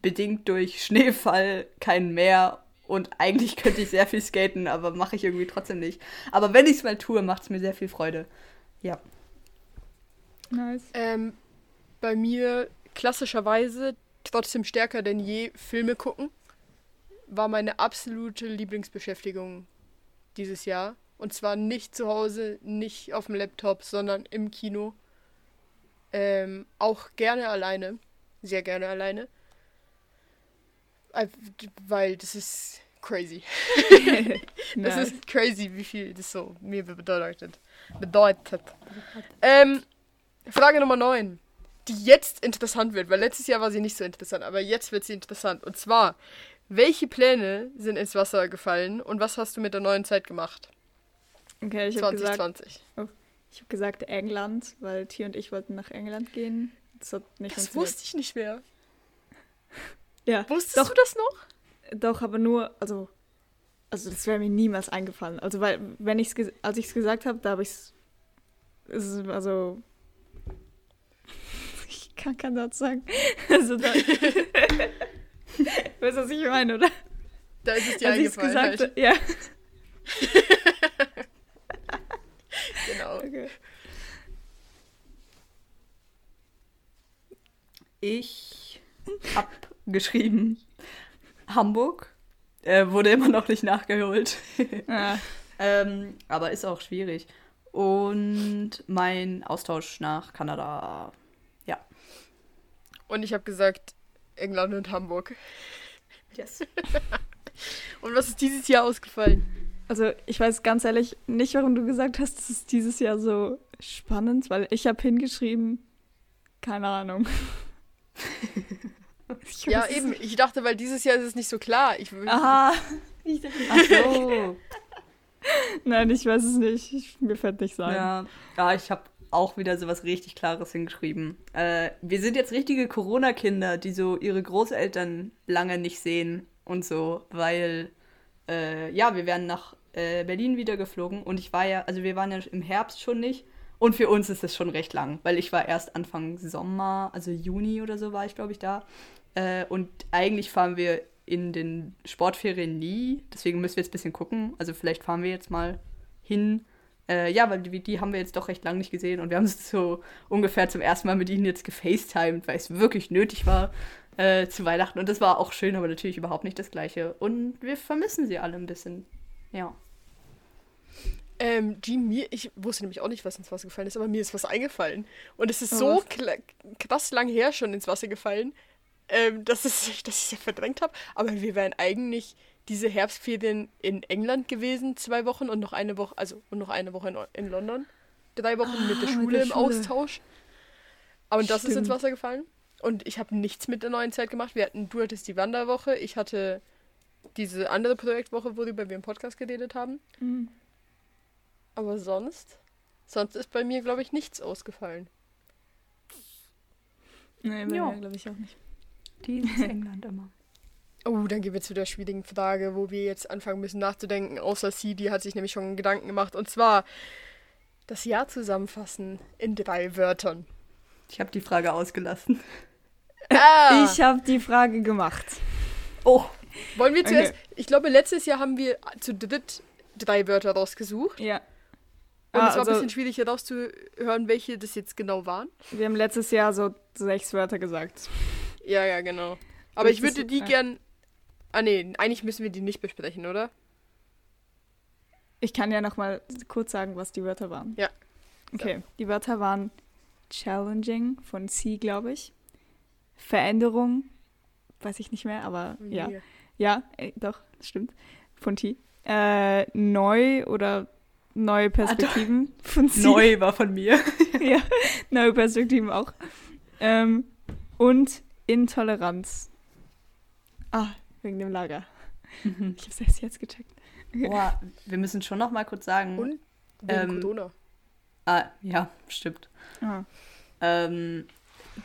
B: Bedingt durch Schneefall, kein Meer. Und eigentlich könnte ich sehr viel skaten, aber mache ich irgendwie trotzdem nicht. Aber wenn ich es mal tue, macht es mir sehr viel Freude. Ja.
C: Nice.
A: Ähm, bei mir klassischerweise trotzdem stärker denn je Filme gucken. War meine absolute Lieblingsbeschäftigung dieses Jahr. Und zwar nicht zu Hause, nicht auf dem Laptop, sondern im Kino. Ähm, auch gerne alleine. Sehr gerne alleine. Äh, Weil das ist crazy. Das ist crazy, wie viel das so mir bedeutet. Bedeutet. Ähm, Frage Nummer 9. Die jetzt interessant wird, weil letztes Jahr war sie nicht so interessant, aber jetzt wird sie interessant. Und zwar, welche Pläne sind ins Wasser gefallen und was hast du mit der neuen Zeit gemacht?
C: Okay, ich habe gesagt,
A: 2020.
C: ich hab gesagt England, weil T und ich wollten nach England gehen. Das hat nicht
A: Das wusste ich nicht mehr.
C: Ja,
A: Wusstest
C: doch,
A: du das noch?
C: doch, aber nur, also, also das wäre mir niemals eingefallen. Also, weil, wenn ich's, als ich es gesagt habe, da habe ich es, also, ich kann kein Satz sagen. Also, da, weißt du, was ich meine, oder?
A: Da ist es dir
C: als ich es
A: eingefallen.
C: gesagt
A: Halt.
C: habe, ja. Okay.
B: Ich hab geschrieben Hamburg. Äh, wurde immer noch nicht nachgeholt.
C: Ah,
B: ähm, aber ist auch schwierig. Und mein Austausch nach Kanada. Ja.
A: Und ich habe gesagt, England und Hamburg.
B: Yes.
A: Und was ist dieses Jahr ausgefallen?
C: Also ich weiß ganz ehrlich nicht, warum du gesagt hast, es ist dieses Jahr so spannend, weil ich habe hingeschrieben, keine Ahnung. Ich
A: Ja, eben. Ich dachte, weil dieses Jahr ist es nicht so klar. Ich,
C: Aha.
B: Ach so.
C: Nein, ich weiß es nicht. Ich, mir fällt nicht sein.
B: ja. ja, ich habe auch wieder so was richtig Klares hingeschrieben. Äh, wir sind jetzt richtige Corona-Kinder, die so ihre Großeltern lange nicht sehen und so, weil, äh, ja, wir werden nach äh, Berlin wieder geflogen und ich war ja, also wir waren ja im Herbst schon nicht und für uns ist es schon recht lang, weil ich war erst Anfang Sommer, also Juni oder so war ich, glaube ich, da. Äh, und eigentlich fahren wir in den Sportferien nie, deswegen müssen wir jetzt ein bisschen gucken. Also vielleicht fahren wir jetzt mal hin. Äh, ja, weil die, die haben wir jetzt doch recht lang nicht gesehen und wir haben es so ungefähr zum ersten Mal mit ihnen jetzt gefacetimed, weil es wirklich nötig war äh, zu Weihnachten. Und das war auch schön, aber natürlich überhaupt nicht das Gleiche. Und wir vermissen sie alle ein bisschen. Ja.
A: Ähm, Jean, mir, ich wusste nämlich auch nicht, was ins Wasser gefallen ist, aber mir ist was eingefallen. Und es ist
C: Oh,
A: so krass lang her schon ins Wasser gefallen, ähm, dass, es, dass ich es ja verdrängt habe. Aber wir wären eigentlich diese Herbstferien in England gewesen, zwei Wochen und noch eine Woche, also und noch eine Woche in, in London. Drei Wochen mit der
C: Ah, mit
A: Schule
C: der
A: im
C: Schule.
A: Austausch. Aber das ist ins
C: Stimmt.
A: Wasser gefallen. Und ich habe nichts mit der neuen Zeit gemacht. Wir hatten, du hattest die Wanderwoche, ich hatte diese andere Projektwoche, worüber wir im Podcast geredet haben.
C: Mhm.
A: Aber sonst, sonst ist bei mir, glaube ich, nichts ausgefallen.
C: Nee, bei
B: Ja.
C: mir glaube ich auch nicht.
B: Die ist England immer.
A: Oh, dann gehen wir zu der schwierigen Frage, wo wir jetzt anfangen müssen nachzudenken. Außer sie, die hat sich nämlich schon Gedanken gemacht. Und zwar das Jahr zusammenfassen in drei Wörtern.
B: Ich habe die Frage ausgelassen.
A: Ah,
C: Ich habe die Frage gemacht.
B: Oh,
A: wollen wir zuerst.
C: Okay.
A: Ich glaube, letztes Jahr haben wir zu dritt drei Wörter rausgesucht.
C: Ja.
A: Und
C: Ah,
A: es war
C: also-
A: ein bisschen schwierig herauszuhören, welche das jetzt genau waren.
C: Wir haben letztes Jahr so sechs Wörter gesagt.
A: Ja, ja, genau. Aber ich würde die gern. Ah, nee, eigentlich müssen wir die nicht besprechen, oder?
C: Ich kann ja noch mal kurz sagen, was die Wörter waren.
A: Ja.
C: Okay, die Wörter waren challenging von C, glaube ich. Veränderung, weiß ich nicht mehr, aber ja. Ja, äh, doch, das stimmt. Von T. Äh, neu oder neue Perspektiven von C.
B: neu war von mir.
C: ja, neue Perspektiven auch. Ähm, und Intoleranz. Ah, wegen dem Lager. Ich habe es erst jetzt gecheckt.
B: Boah, wir müssen schon noch mal kurz sagen.
A: Und wegen
B: Ähm,
A: Corona.
B: Ah, ja, stimmt. Ähm,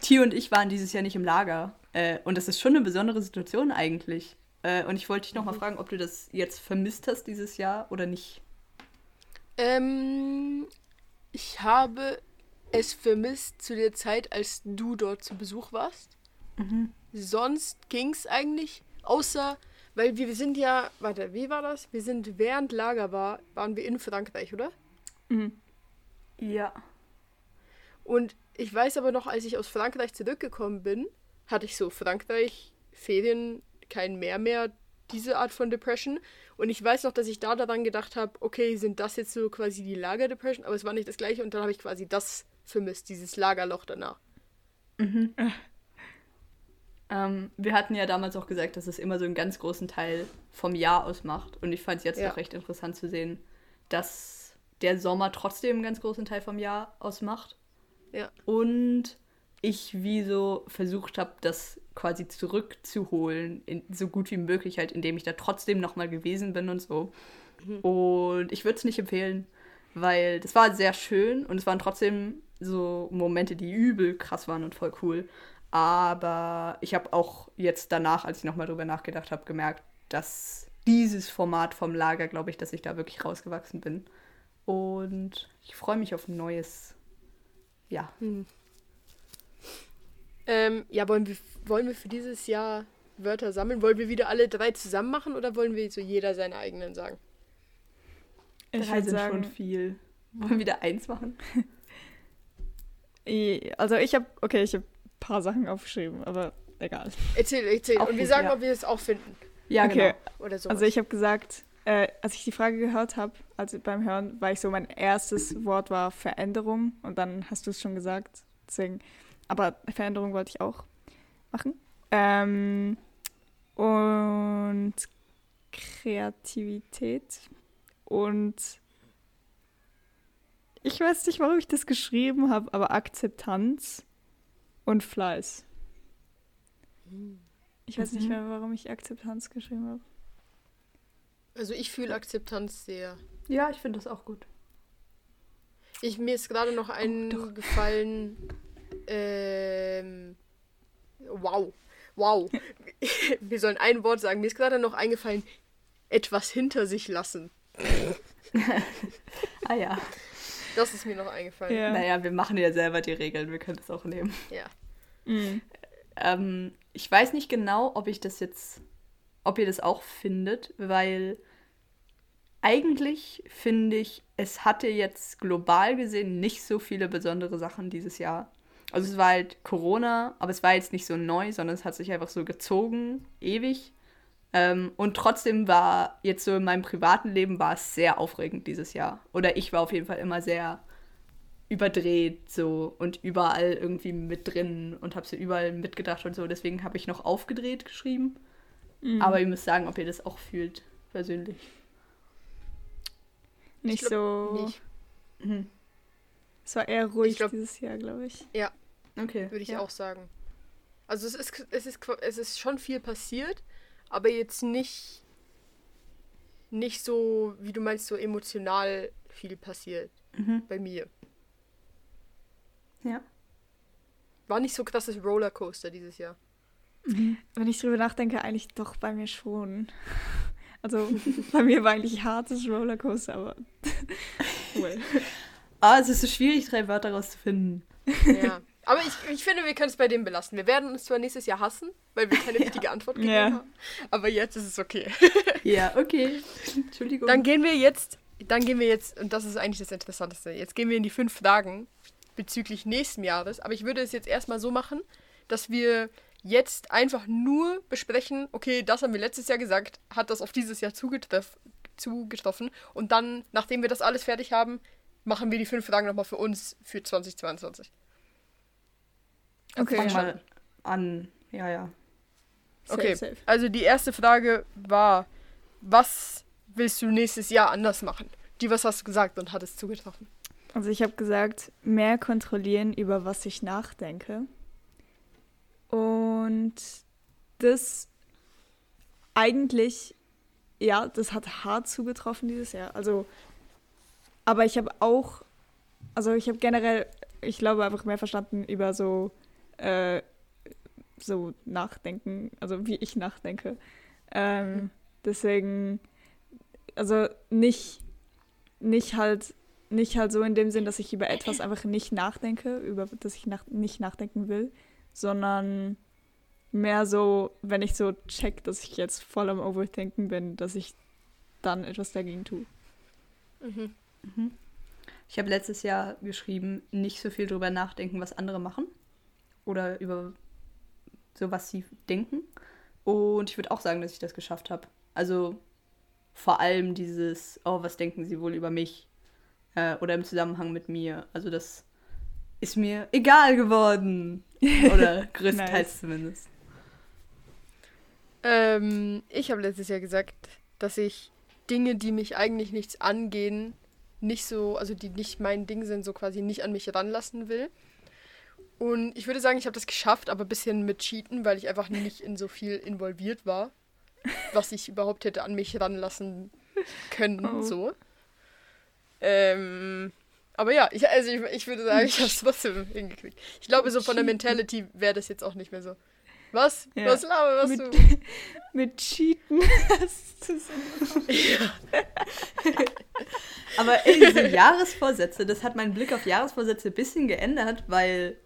B: T und ich waren dieses Jahr nicht im Lager. Äh, und das ist schon eine besondere Situation eigentlich. Äh, und ich wollte dich noch mal fragen, ob du das jetzt vermisst hast dieses Jahr oder nicht.
A: Ähm, ich habe es vermisst zu der Zeit, als du dort zu Besuch warst. Sonst ging es eigentlich, außer, weil wir sind ja, warte, wie war das? Wir sind während Lager war, waren wir in Frankreich, oder?
C: Mhm.
B: Ja.
A: Und ich weiß aber noch, als ich aus Frankreich zurückgekommen bin, hatte ich so Frankreich, Ferien, kein Meer mehr, diese Art von Depression. Und ich weiß noch, dass ich da daran gedacht habe, okay, sind das jetzt so quasi die Lager-Depression? Aber es war nicht das gleiche und dann habe ich quasi das vermisst, dieses Lagerloch danach.
B: Ähm, wir hatten ja damals auch gesagt, dass es immer so einen ganz großen Teil vom Jahr ausmacht. Und ich fand es jetzt
A: Ja.
B: noch recht interessant zu sehen, dass der Sommer trotzdem einen ganz großen Teil vom Jahr ausmacht.
A: Ja.
B: Und ich wie so versucht habe, das quasi zurückzuholen, in, so gut wie möglich halt, indem ich da trotzdem nochmal gewesen bin und so. Und ich würde es nicht empfehlen, weil das war sehr schön und es waren trotzdem so Momente, die übel krass waren und voll cool. Aber ich habe auch jetzt danach, als ich nochmal drüber nachgedacht habe, gemerkt, dass dieses Format vom Lager, glaube ich, dass ich da wirklich rausgewachsen bin. Und ich freue mich auf ein neues, ja,
A: Ähm, ja, wollen wir, wollen wir für dieses Jahr Wörter sammeln? Wollen wir wieder alle drei zusammen machen oder wollen wir so jeder seine eigenen sagen?
C: Ich
B: drei sind
C: sagen,
B: schon viel. Wollen wir wieder eins machen?
C: also ich habe, okay, ich habe ein paar Sachen aufgeschrieben, aber egal.
A: Erzähl, erzähl.
B: Auch
A: und wir sagen,
B: ja.
A: ob wir es auch finden.
B: Ja,
C: okay,
A: Oder so.
C: also ich habe gesagt, äh, als ich die Frage gehört habe, also beim Hören, war ich so, mein erstes Wort war Veränderung und dann hast du es schon gesagt, deswegen, aber Veränderung wollte ich auch machen. Ähm, und Kreativität und ich weiß nicht, warum ich das geschrieben habe, aber Akzeptanz und Fleiß. Ich weiß nicht
B: Mhm.
C: mehr, warum ich Akzeptanz geschrieben habe.
A: Also ich fühle Akzeptanz sehr.
B: Ja, ich finde das auch gut.
A: Ich, mir ist gerade noch eingefallen. ähm, wow. Wow. Wir sollen ein Wort sagen. Mir ist gerade noch eingefallen, etwas hinter sich lassen.
B: Ah ja.
A: Das ist mir noch eingefallen.
C: Ja.
B: Naja, wir machen ja selber die Regeln, wir können das auch nehmen.
A: Ja.
C: Mhm.
B: Ähm, ich weiß nicht genau, ob ich das jetzt, ob ihr das auch findet, weil eigentlich finde ich, es hatte jetzt global gesehen nicht so viele besondere Sachen dieses Jahr. Also es war halt Corona, aber es war jetzt nicht so neu, sondern es hat sich einfach so gezogen, ewig. Ähm, und trotzdem war jetzt so in meinem privaten Leben war es sehr aufregend dieses Jahr. Oder ich war auf jeden Fall immer sehr überdreht so und überall irgendwie mit drin und habe so überall mitgedacht und so. Deswegen habe ich noch aufgedreht geschrieben.
C: Mhm.
B: Aber ihr müsst sagen, ob ihr das auch fühlt, persönlich.
C: nicht
A: Ich glaub
C: so.
A: Nicht.
B: Mhm.
C: Es war eher ruhig
A: glaub-
C: dieses Jahr, glaube ich.
A: Ja.
B: Okay.
A: würde ich
B: ja.
A: auch sagen. Also es ist, es ist es ist schon viel passiert, aber jetzt nicht nicht so, wie du meinst, so emotional viel passiert
B: Mhm.
A: bei mir.
B: Ja.
A: War nicht so krasses Rollercoaster dieses Jahr.
C: Wenn ich drüber nachdenke, eigentlich doch bei mir schon. Also bei mir war eigentlich hartes Rollercoaster, aber. well.
B: Ah, es ist so schwierig, drei Wörter rauszufinden.
A: Ja. Aber ich, ich finde, wir können es bei dem belassen. Wir werden uns zwar nächstes Jahr hassen, weil wir keine richtige Antwort gegeben
C: Ja.
A: haben. Aber jetzt ist es okay.
B: Ja, okay. Entschuldigung.
A: Dann gehen wir jetzt, dann gehen wir jetzt, und das ist eigentlich das Interessanteste, jetzt gehen wir in die fünf Fragen bezüglich nächsten Jahres. Aber ich würde es jetzt erstmal so machen, dass wir jetzt einfach nur besprechen, okay, das haben wir letztes Jahr gesagt, hat das auf dieses Jahr zugetreff, zugetroffen. Und dann, nachdem wir das alles fertig haben, machen wir die fünf Fragen nochmal für uns für 2022.
C: Okay.
B: Fang mal an. Ja, ja.
A: Okay,
C: Safe, safe.
A: also die erste Frage war, was willst du nächstes Jahr anders machen? Die, was hast du gesagt und hat es zugetroffen?
C: Also ich habe gesagt, mehr kontrollieren, über was ich nachdenke. Und das eigentlich, ja, das hat hart zugetroffen dieses Jahr. Also, aber ich habe auch, also ich habe generell, ich glaube, einfach mehr verstanden über so, äh, so Nachdenken, also wie ich nachdenke. Ähm, deswegen, also nicht, nicht halt nicht halt so in dem Sinn, dass ich über etwas einfach nicht nachdenke, über das ich nach, nicht nachdenken will, sondern mehr so, wenn ich so check, dass ich jetzt voll am Overthinken bin, dass ich dann etwas dagegen tue.
A: Mhm.
B: Ich habe letztes Jahr geschrieben, nicht so viel drüber nachdenken, was andere machen. Oder über so, was sie denken. Und ich würde auch sagen, dass ich das geschafft habe. Also vor allem dieses, oh, was denken sie wohl über mich? Äh, oder im Zusammenhang mit mir. Also das ist mir egal geworden. Oder größtenteils
C: Nice.
B: zumindest.
A: Ähm, ich habe letztes Jahr gesagt, dass ich Dinge, die mich eigentlich nichts angehen, nicht so, also die nicht mein Ding sind, so quasi nicht an mich ranlassen will. Und ich würde sagen, ich habe das geschafft, aber ein bisschen mit Cheaten, weil ich einfach nicht in so viel involviert war, was ich überhaupt hätte an mich ranlassen können,
C: Oh.
A: so. Ähm, aber ja, ich, also ich, ich würde sagen, ich habe es trotzdem hingekriegt. Ich glaube, so von der. Mentality wäre das jetzt auch nicht mehr so. Was?
C: Ja.
A: Was laber, was
C: Mit-
A: du?
C: Mit Cheaten hast du so
B: Aber ey, diese Jahresvorsätze, das hat meinen Blick auf Jahresvorsätze ein bisschen geändert, weil,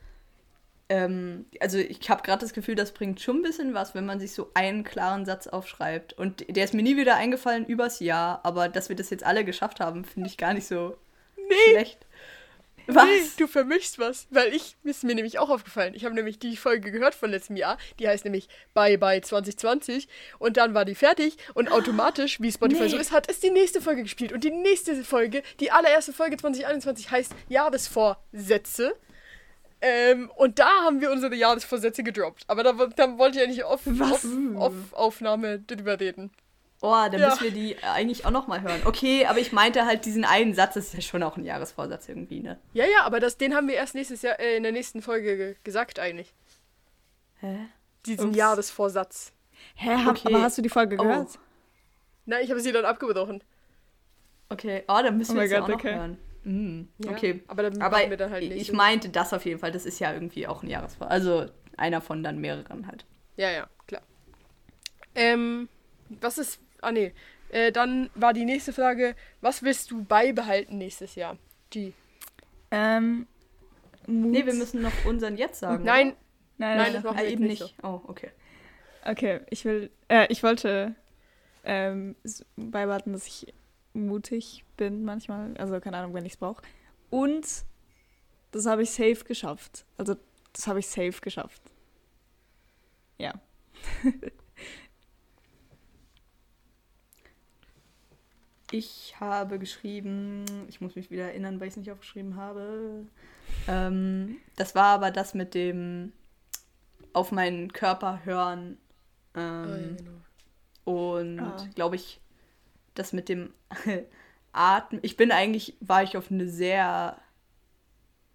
B: ähm, also ich habe gerade das Gefühl, das bringt schon ein bisschen was, wenn man sich so einen klaren Satz aufschreibt. Und der ist mir nie wieder eingefallen übers Jahr, aber dass wir das jetzt alle geschafft haben, finde ich gar nicht so schlecht. Was?
A: Nee, du vermischst was, weil ich, ist mir nämlich auch aufgefallen. Ich habe nämlich die Folge gehört von letztem Jahr, die heißt nämlich Bye Bye 2020 und dann war die fertig und automatisch, wie Spotify
B: Nee.
A: so ist, hat es die nächste Folge gespielt und die nächste Folge, die allererste Folge 2021 heißt Jahresvorsätze. Ähm, und da haben wir unsere Jahresvorsätze gedroppt. Aber da, da wollte ich ja nicht auf, auf, auf Aufnahme drüber reden.
B: Oh, dann
A: Ja.
B: müssen wir die eigentlich auch nochmal hören. Okay, aber ich meinte halt diesen einen Satz, das ist ja schon auch ein Jahresvorsatz irgendwie, ne?
A: Ja, ja, aber das, den haben wir erst nächstes Jahr, äh, in der nächsten Folge ge gesagt eigentlich.
B: Hä?
A: Diesen
C: Ups.
A: Jahresvorsatz.
C: Hä, hab,
B: Okay.
C: aber hast du die Folge
B: Oh.
C: gehört?
A: Nein, ich habe sie dann abgebrochen.
B: Okay, oh, dann müssen
C: Oh
B: wir es auch noch
C: okay.
B: hören. Mm,
A: Ja,
B: okay.
A: Aber dann
B: Aber
A: wir dann halt
B: ich
A: nächste-
B: meinte das auf jeden Fall, das ist ja irgendwie auch ein Jahresvorsatz. Also einer von dann mehreren halt.
A: Ja, ja, klar. Ähm, was ist. Ah, nee. Äh, dann war die nächste Frage: Was willst du beibehalten nächstes Jahr? Die.
C: Ähm, Mut.
B: Nee, wir müssen noch unseren jetzt sagen.
A: Nein,
C: Nein,
A: Nein,
C: nein,
A: das machen wir
B: eben nicht.
A: nicht
B: Oh, okay.
C: Okay, ich will, äh, ich wollte ähm, beibehalten, dass ich mutig bin manchmal. Also keine Ahnung, wenn ich es brauche. Und das habe ich safe geschafft. Also das habe ich safe geschafft. Ja.
B: Ich habe geschrieben, ich muss mich wieder erinnern, weil ich es nicht aufgeschrieben habe. Ähm, das war aber das mit dem auf meinen Körper hören.
A: Oh, ja,
B: Ähm,
A: genau.
B: Und
C: Ah.
B: glaube ich, das mit dem Atmen. Ich bin eigentlich, war ich auf eine sehr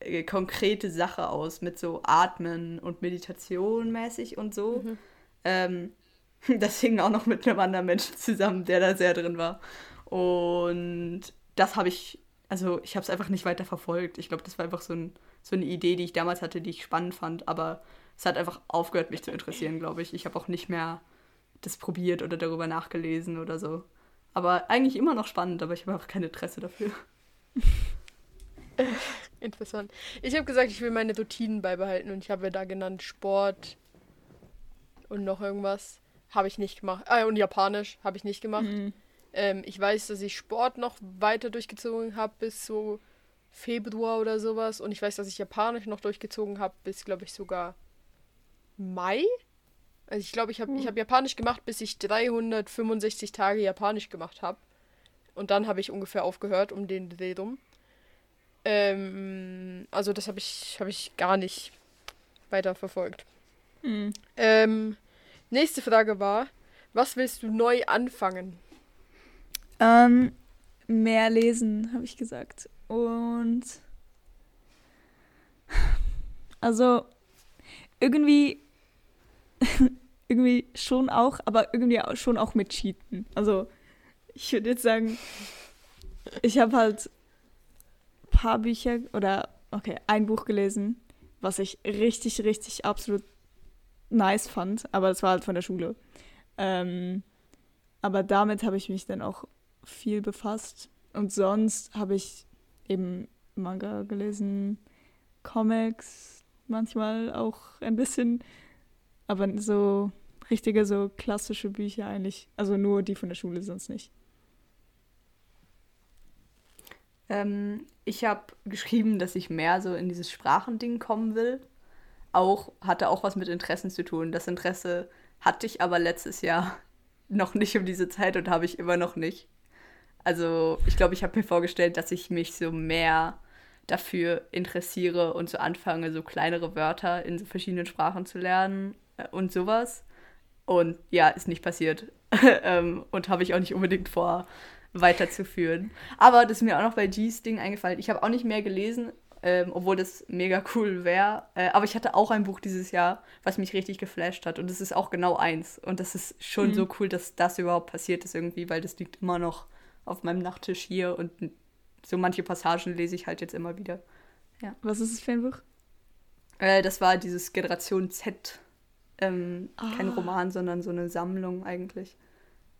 B: äh, konkrete Sache aus, mit so Atmen und Meditation mäßig und so.
A: Mhm.
B: Ähm, das hing auch noch mit einem anderen Menschen zusammen, der da sehr drin war. Und das habe ich, also ich habe es einfach nicht weiter verfolgt. Ich glaube, das war einfach so, ein, so eine Idee, die ich damals hatte, die ich spannend fand, aber es hat einfach aufgehört, mich zu interessieren, glaube ich. Ich habe auch nicht mehr das probiert oder darüber nachgelesen oder so. Aber eigentlich immer noch spannend, aber ich habe einfach kein Interesse dafür.
A: Interessant. Ich habe gesagt, ich will meine Routinen beibehalten und ich habe da genannt Sport und noch irgendwas. Habe ich nicht gemacht. Ah, und Japanisch habe ich nicht gemacht.
C: Mhm.
A: Ähm, ich weiß, dass ich Sport noch weiter durchgezogen habe bis so Februar oder sowas. Und ich weiß, dass ich Japanisch noch durchgezogen habe bis, glaube ich, sogar Mai. Also ich glaube, ich habe ich hab Japanisch gemacht, bis ich 365 Tage Japanisch gemacht habe. Und dann habe ich ungefähr aufgehört um den Dreh rum. Ähm, also das habe ich, hab ich gar nicht weiter verfolgt.
C: Mhm.
A: Ähm, nächste Frage war, was willst du neu anfangen?
C: Ähm, mehr lesen, habe ich gesagt. Und also irgendwie irgendwie schon auch, aber irgendwie auch, schon auch mit Cheaten. Also ich würde jetzt sagen, ich habe halt ein paar Bücher oder okay, ein Buch gelesen, was ich richtig, richtig absolut nice fand, aber es war halt von der Schule. Ähm, aber damit habe ich mich dann auch viel befasst. Und sonst habe ich eben Manga gelesen, Comics, manchmal auch ein bisschen, aber so richtige, so klassische Bücher eigentlich. Also nur die von der Schule, sonst nicht.
B: Ähm, ich habe geschrieben, dass ich mehr so in dieses Sprachending kommen will. Auch hatte auch was mit Interessen zu tun. Das Interesse hatte ich aber letztes Jahr noch nicht um diese Zeit und habe ich immer noch nicht. Also ich glaube, ich habe mir vorgestellt, dass ich mich so mehr dafür interessiere und so anfange, so kleinere Wörter in so verschiedenen Sprachen zu lernen äh, und sowas. Und ja, ist nicht passiert. ähm, und habe ich auch nicht unbedingt vor, weiterzuführen. Aber das ist mir auch noch bei G's Ding eingefallen. Ich habe auch nicht mehr gelesen, ähm, obwohl das mega cool wäre. Äh, aber ich hatte auch ein Buch dieses Jahr, was mich richtig geflasht hat. Und es ist auch genau eins. Und das ist schon
C: Mhm.
B: so cool, dass das überhaupt passiert ist irgendwie, weil das liegt immer noch auf meinem Nachttisch hier und so manche Passagen lese ich halt jetzt immer wieder.
C: Was ist es für ein Buch?
B: Äh, das war dieses Generation Z. Ähm, Kein
C: Ah.
B: Roman, sondern so eine Sammlung eigentlich.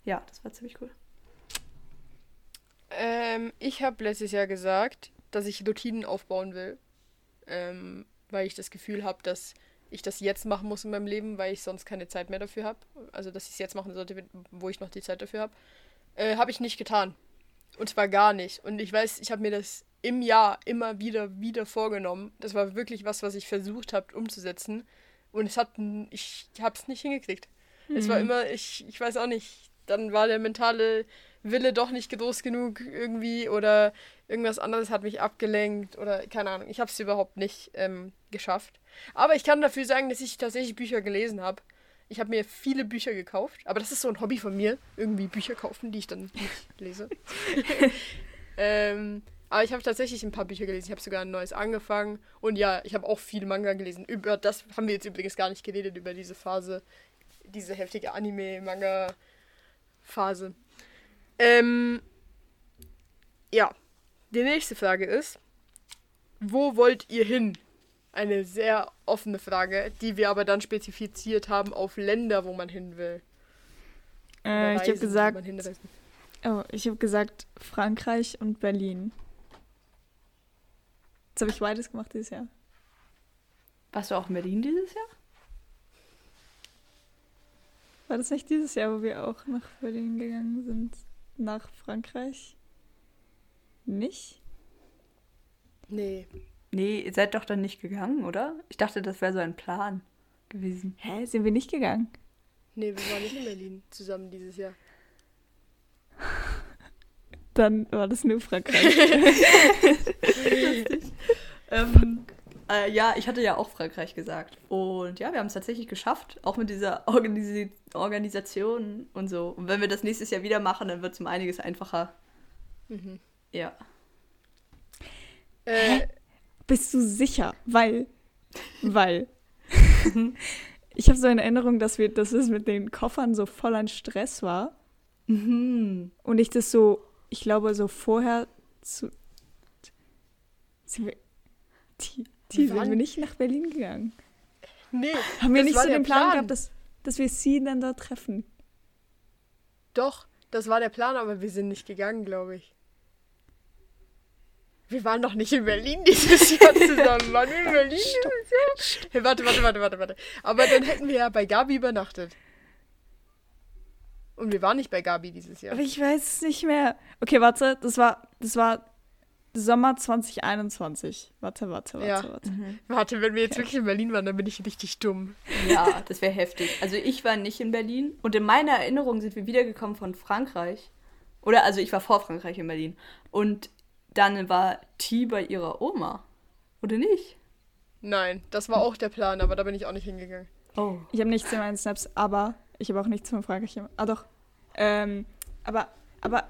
B: Ja, das war ziemlich cool.
A: Ähm, ich habe letztes Jahr gesagt, dass ich Routinen aufbauen will. Ähm, weil ich das Gefühl habe, dass ich das jetzt machen muss in meinem Leben, weil ich sonst keine Zeit mehr dafür habe. Also, dass ich es jetzt machen sollte, wo ich noch die Zeit dafür habe. Äh, habe ich nicht getan. Und zwar gar nicht. Und ich weiß, ich habe mir das im Jahr immer wieder, wieder vorgenommen. Das war wirklich was, was ich versucht habe umzusetzen. Und es hat, n- ich habe es nicht hingekriegt. Es war immer, ich, ich weiß auch nicht, dann war der mentale Wille doch nicht groß genug irgendwie oder irgendwas anderes hat mich abgelenkt oder keine Ahnung. Ich habe es überhaupt nicht ähm, geschafft. Aber ich kann dafür sagen, dass ich tatsächlich Bücher gelesen habe. Ich habe mir viele Bücher gekauft, aber das ist so ein Hobby von mir, irgendwie Bücher kaufen, die ich dann nicht lese. ähm, aber ich habe tatsächlich ein paar Bücher gelesen. Ich habe sogar ein neues angefangen. Und ja, ich habe auch viel Manga gelesen. Über das haben wir jetzt übrigens gar nicht geredet, über diese Phase, diese heftige Anime-Manga-Phase. Ähm, ja, die nächste Frage ist, wo wollt ihr hin? Eine sehr offene Frage, die wir aber dann spezifiziert haben auf Länder, wo man hin will.
C: Äh, ich habe
A: Reisen,
C: gesagt, oh, ich habe gesagt Frankreich und Berlin. Jetzt habe ich beides gemacht dieses Jahr.
B: Warst du auch in Berlin dieses Jahr?
C: War das nicht dieses Jahr, wo wir auch nach Berlin gegangen sind? Nach Frankreich? Nicht?
A: Nee.
B: Nee, ihr seid doch dann nicht gegangen, oder? Ich dachte, das wäre so ein Plan gewesen.
C: Hä, sind wir nicht gegangen?
A: Nee, wir waren nicht in Berlin zusammen dieses Jahr.
C: Dann war das nur Frankreich.
B: Ähm, äh, ja, ich hatte ja auch Frankreich gesagt. Und ja, wir haben es tatsächlich geschafft, auch mit dieser Organisi Organisation und so. Und wenn wir das nächstes Jahr wieder machen, dann wird es um einiges einfacher.
A: Mhm.
B: Ja.
A: Äh,
C: Bist du sicher? Weil, weil. ich habe so eine Erinnerung, dass wir, dass es mit den Koffern so voll ein Stress war.
B: Mhm.
C: Und ich das so, ich glaube, so vorher zu. Sind wir, die, die
A: Wir
C: sind wir nicht nach Berlin gegangen.
A: Nee.
C: Haben wir nicht so den Plan,
A: Plan.
C: gehabt, dass, dass wir sie dann dort treffen?
A: Doch, das war der Plan, aber wir sind nicht gegangen, glaube ich. Wir waren doch nicht in Berlin dieses Jahr zusammen. Waren wir in Berlin dieses Jahr? Hey, warte, warte, warte, warte, warte. Aber dann hätten wir ja bei Gabi übernachtet. Und wir waren nicht bei Gabi dieses Jahr.
C: Aber ich weiß es nicht mehr. Okay, warte, das war, das war Sommer 2021. Warte, warte, warte,
A: Ja.
C: warte.
A: Warte, wenn wir jetzt wirklich in Berlin waren, dann bin ich richtig dumm.
B: Ja, das wäre heftig. Also ich war nicht in Berlin und in meiner Erinnerung sind wir wiedergekommen von Frankreich. Oder also ich war vor Frankreich in Berlin. Und dann war T bei ihrer Oma. Oder nicht?
A: Nein, das war auch der Plan, aber da bin ich auch nicht hingegangen.
B: Oh.
C: Ich habe nichts in meinen Snaps, aber ich habe auch nichts von Frankreich. Ah, doch. Ähm, aber, aber,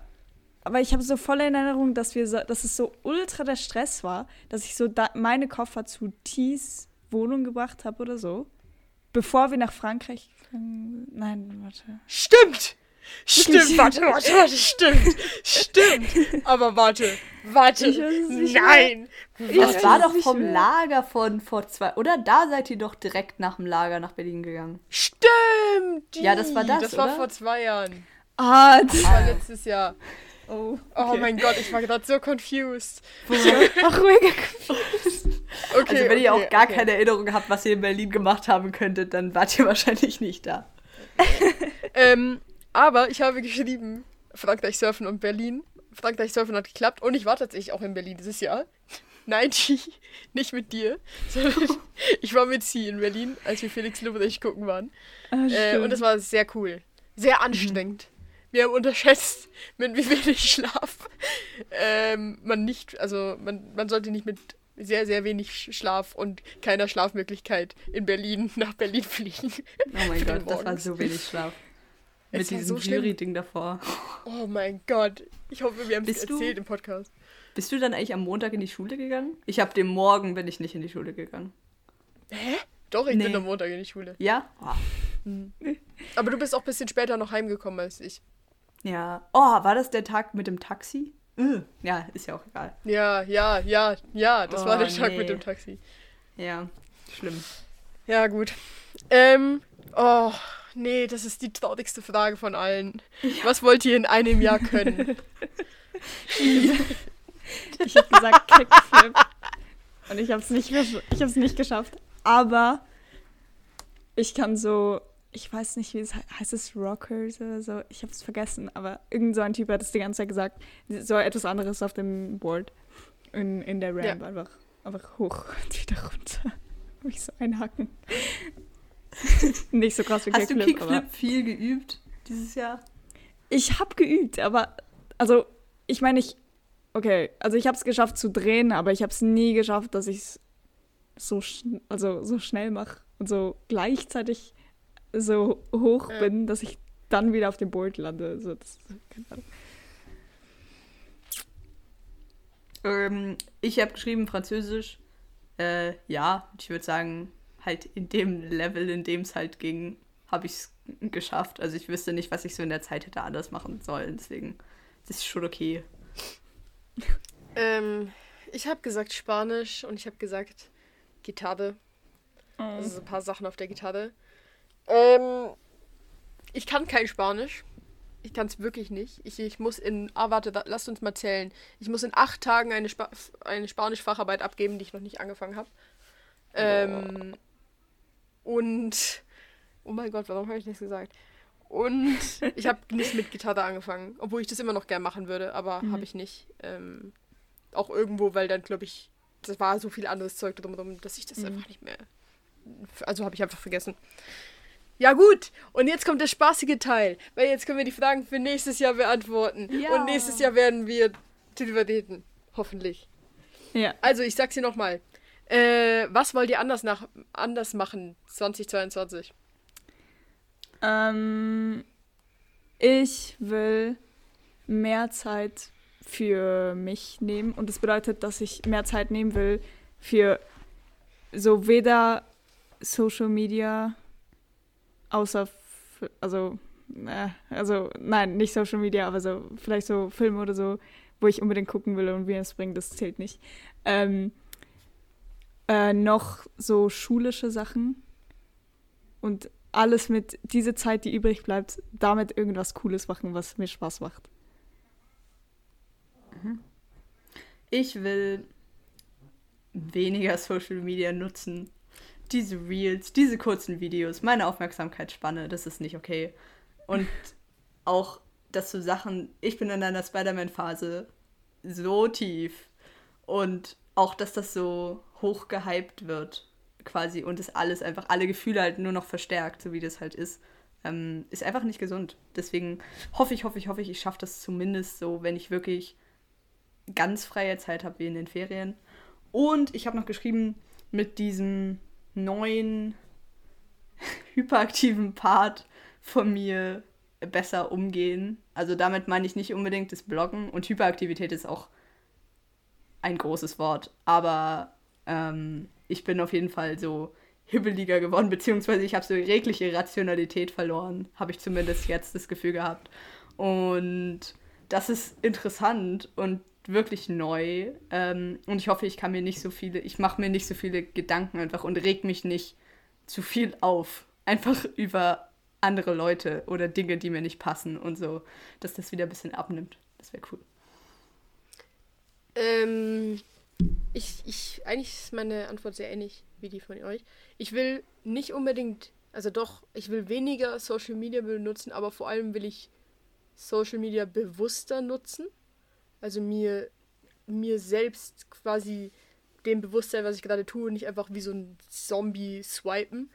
C: aber ich habe so voll in Erinnerung, dass wir so, dass es so ultra der Stress war, dass ich so da, meine Koffer zu Tis Wohnung gebracht habe oder so. Bevor wir nach Frankreich gegangen Nein, warte.
A: Stimmt! Stimmt, warte, warte, warte, stimmt. Stimmt. Aber warte, warte. Nein.
C: Ich
B: Das war doch vom
C: mehr.
B: Lager von vor zwei. Oder da seid ihr doch direkt nach dem Lager nach Berlin gegangen.
A: Stimmt!
B: Ja, das war das,
A: Das war
B: oder?
A: vor zwei Jahren.
C: Ah, das,
A: Das war letztes Jahr.
C: oh.
A: Oh mein Gott, ich war gerade so confused.
C: Ach, ruhiger.
A: Okay,
B: Also wenn ihr
A: okay,
B: auch gar
A: okay.
B: keine Erinnerung habt, was ihr in Berlin gemacht haben könntet, dann wart ihr wahrscheinlich nicht da.
A: Ähm, aber ich habe geschrieben, Frankreich surfen und Berlin. Frankreich surfen hat geklappt und ich war tatsächlich auch in Berlin dieses Jahr. Nein, die, nicht mit dir, sondern ich war mit sie in Berlin, als wir Felix Lobrecht gucken waren.
C: Ah,
A: Äh, und das war sehr cool. Sehr anstrengend. Wir haben unterschätzt, mit wie wenig Schlaf ähm, man nicht, also man, man sollte nicht mit sehr, sehr wenig Sch- Schlaf und keiner Schlafmöglichkeit in Berlin nach Berlin fliegen.
B: Oh mein Gott, das war so wenig Schlaf. Mit
A: Es war
B: diesem
A: so schlimm.
B: Jury-Ding davor.
A: Oh mein Gott. Ich hoffe, wir haben es
B: Bist du-
A: erzählt im Podcast.
B: Bist du dann eigentlich am Montag in die Schule gegangen? Ich habe dem Morgen bin ich nicht in die Schule gegangen.
A: Doch, ich
B: Nee.
A: bin am Montag in die Schule.
B: Ja? Ah.
A: Aber du bist auch ein bisschen später noch heimgekommen als ich.
B: Ja. Oh, war das der Tag mit dem Taxi? Äh. Ja, ist ja auch egal.
A: Ja, ja, ja, ja, das war
B: Oh,
A: der Tag
B: nee.
A: mit dem Taxi.
B: Ja, schlimm.
A: Ja, gut. Ähm, oh, nee, das ist die traurigste Frage von allen. Was wollt ihr in einem Jahr können?
C: Ich habe gesagt Kickflip. Und ich habe es nicht, ich hab's nicht geschafft. Aber ich kann so, ich weiß nicht, wie es he- heißt, es Rockers oder so. Ich habe es vergessen, aber irgend so ein Typ hat es die ganze Zeit gesagt. So etwas anderes auf dem Board. In, in der Ramp
A: Ja.
C: einfach, einfach hoch und wieder runter. Mich so einhaken. nicht so krass wie
B: Hast du
C: Kickflip,
B: Kickflip viel geübt dieses Jahr?
C: ich habe geübt, aber also ich meine, ich okay, also ich habe es geschafft zu drehen, aber ich habe es nie geschafft, dass ich es so also so schnell mache und so gleichzeitig so hoch
A: Ja.
C: bin, dass ich dann wieder auf dem Board lande. So, das, keine Ahnung.
B: Ähm, ich habe geschrieben Französisch. Äh, ja, ich würde sagen, halt in dem Level, in dem es halt ging, habe ich es geschafft. Also ich wüsste nicht, was ich so in der Zeit hätte anders machen sollen. Deswegen, das ist schon okay.
A: ähm, ich habe gesagt Spanisch und ich habe gesagt Gitarre.
C: Oh.
A: Also so ein paar Sachen auf der Gitarre. Ähm, ich kann kein Spanisch. Ich kann es wirklich nicht. Ich, ich muss in. Ah, warte, da, lasst uns mal zählen. Ich muss in acht Tagen eine, Spa eine Spanisch-Facharbeit abgeben, die ich noch nicht angefangen habe. Ähm, und. Oh mein Gott, warum habe ich nichts gesagt? Und ich habe nicht mit Gitarre angefangen, obwohl ich das immer noch gern machen würde, aber
C: Mhm.
A: habe ich nicht. Ähm, auch irgendwo, weil dann, glaube ich, das war so viel anderes Zeug drumherum, dass ich das
C: Mhm.
A: einfach nicht mehr. Also habe ich einfach vergessen. Ja, gut. Und jetzt kommt der spaßige Teil. Weil jetzt können wir die Fragen für nächstes Jahr beantworten.
B: Ja.
A: Und nächstes Jahr werden wir drüber reden. Hoffentlich.
C: Ja.
A: Also, ich sag's dir nochmal. Äh, was wollt ihr anders, nach, anders machen 2022?
C: Ähm, ich will mehr Zeit für mich nehmen und das bedeutet, dass ich mehr Zeit nehmen will für so weder Social Media außer also äh, also nein, nicht Social Media, aber so vielleicht so Filme oder so, wo ich unbedingt gucken will und wie es bringt, das zählt nicht. Ähm, äh, noch so schulische Sachen und alles mit diese Zeit, die übrig bleibt, damit irgendwas Cooles machen, was mir Spaß macht.
B: Ich will weniger Social Media nutzen. Diese Reels, diese kurzen Videos, meine Aufmerksamkeitsspanne, das ist nicht okay. Und auch, dass so Sachen, ich bin in einer Spider-Man-Phase so tief und auch, dass das so hoch gehypt wird, quasi, und das alles einfach, alle Gefühle halt nur noch verstärkt, so wie das halt ist, ähm, ist einfach nicht gesund. Deswegen hoffe ich, hoffe ich, hoffe ich, ich schaffe das zumindest so, wenn ich wirklich ganz freie Zeit habe wie in den Ferien. Und ich habe noch geschrieben, mit diesem neuen hyperaktiven Part von mir besser umgehen. Also damit meine ich nicht unbedingt das Bloggen und Hyperaktivität ist auch ein großes Wort. Aber ähm, ich bin auf jeden Fall so hibbeliger geworden, beziehungsweise ich habe so jegliche Rationalität verloren, habe ich zumindest jetzt das Gefühl gehabt. Und das ist interessant und wirklich neu. Ähm, und ich hoffe, ich kann mir nicht so viele, ich mache mir nicht so viele Gedanken einfach und reg mich nicht zu viel auf. Einfach über andere Leute oder Dinge, die mir nicht passen und so, dass das wieder ein bisschen abnimmt. Das wäre cool.
A: Ähm, ich, ich, eigentlich ist meine Antwort sehr ähnlich wie die von euch. Ich will nicht unbedingt, also doch, ich will weniger Social Media benutzen, aber vor allem will ich Social Media bewusster nutzen. Also mir, mir selbst quasi dem Bewusstsein, was ich gerade tue, nicht einfach wie so ein Zombie swipen.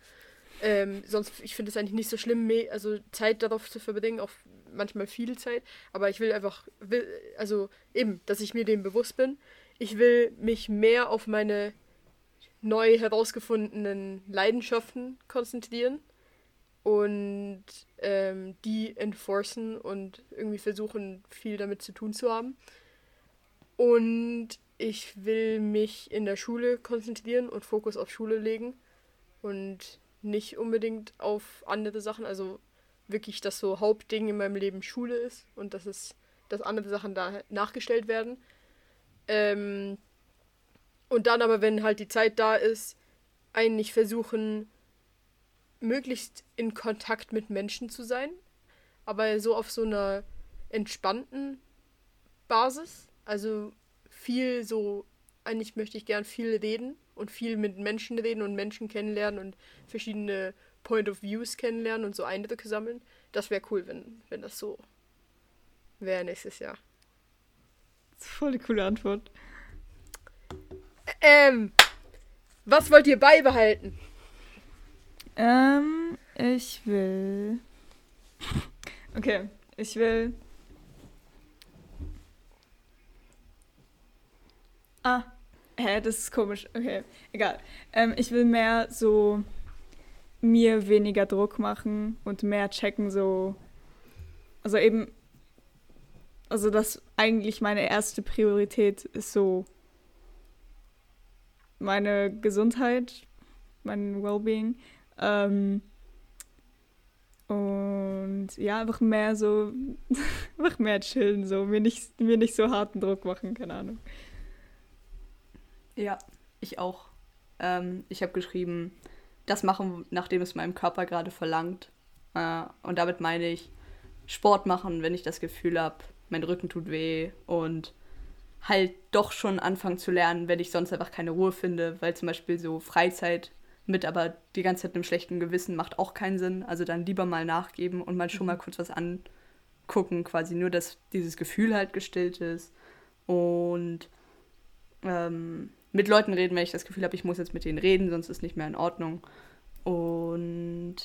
A: Ähm, sonst, ich finde es eigentlich nicht so schlimm, also Zeit darauf zu verbringen, auch manchmal viel Zeit. Aber ich will einfach, will, also eben, dass ich mir dem bewusst bin. Ich will mich mehr auf meine neu herausgefundenen Leidenschaften konzentrieren und ähm, die enforcen und irgendwie versuchen, viel damit zu tun zu haben. Und ich will mich in der Schule konzentrieren und Fokus auf Schule legen und nicht unbedingt auf andere Sachen. Also wirklich, dass so Hauptding in meinem Leben Schule ist und dass es, dass andere Sachen da nachgestellt werden. Ähm, und dann aber, wenn halt die Zeit da ist, eigentlich versuchen, möglichst in Kontakt mit Menschen zu sein, aber so auf so einer entspannten Basis. Also viel so, eigentlich möchte ich gern viel reden und viel mit Menschen reden und Menschen kennenlernen und verschiedene Point of Views kennenlernen und so Eindrücke sammeln. Das wäre cool, wenn, wenn das so wäre nächstes Jahr.
C: Das ist voll die coole Antwort.
A: Ähm, was wollt ihr beibehalten?
C: Ähm, ich will. Okay, ich will. Ah, hä, das ist komisch. Okay, egal. Ähm, ich will mehr so mir weniger Druck machen und mehr checken, so. Also eben. Also, das eigentlich meine erste Priorität ist so meine Gesundheit, mein Wellbeing. Ähm, und ja, einfach mehr so, einfach mehr chillen, so, mir nicht, mir nicht so harten Druck machen, keine Ahnung.
B: Ja, ich auch. Ähm, ich habe geschrieben, das machen, nachdem es meinem Körper gerade verlangt. Äh, und damit meine ich Sport machen, wenn ich das Gefühl habe, mein Rücken tut weh und halt doch schon anfangen zu lernen, wenn ich sonst einfach keine Ruhe finde, weil zum Beispiel so Freizeit mit aber die ganze Zeit einem schlechten Gewissen macht auch keinen Sinn. Also dann lieber mal nachgeben und mal schon mal kurz was angucken, quasi nur, dass dieses Gefühl halt gestillt ist und ähm, mit Leuten reden, wenn ich das Gefühl habe, ich muss jetzt mit denen reden, sonst ist nicht mehr in Ordnung. Und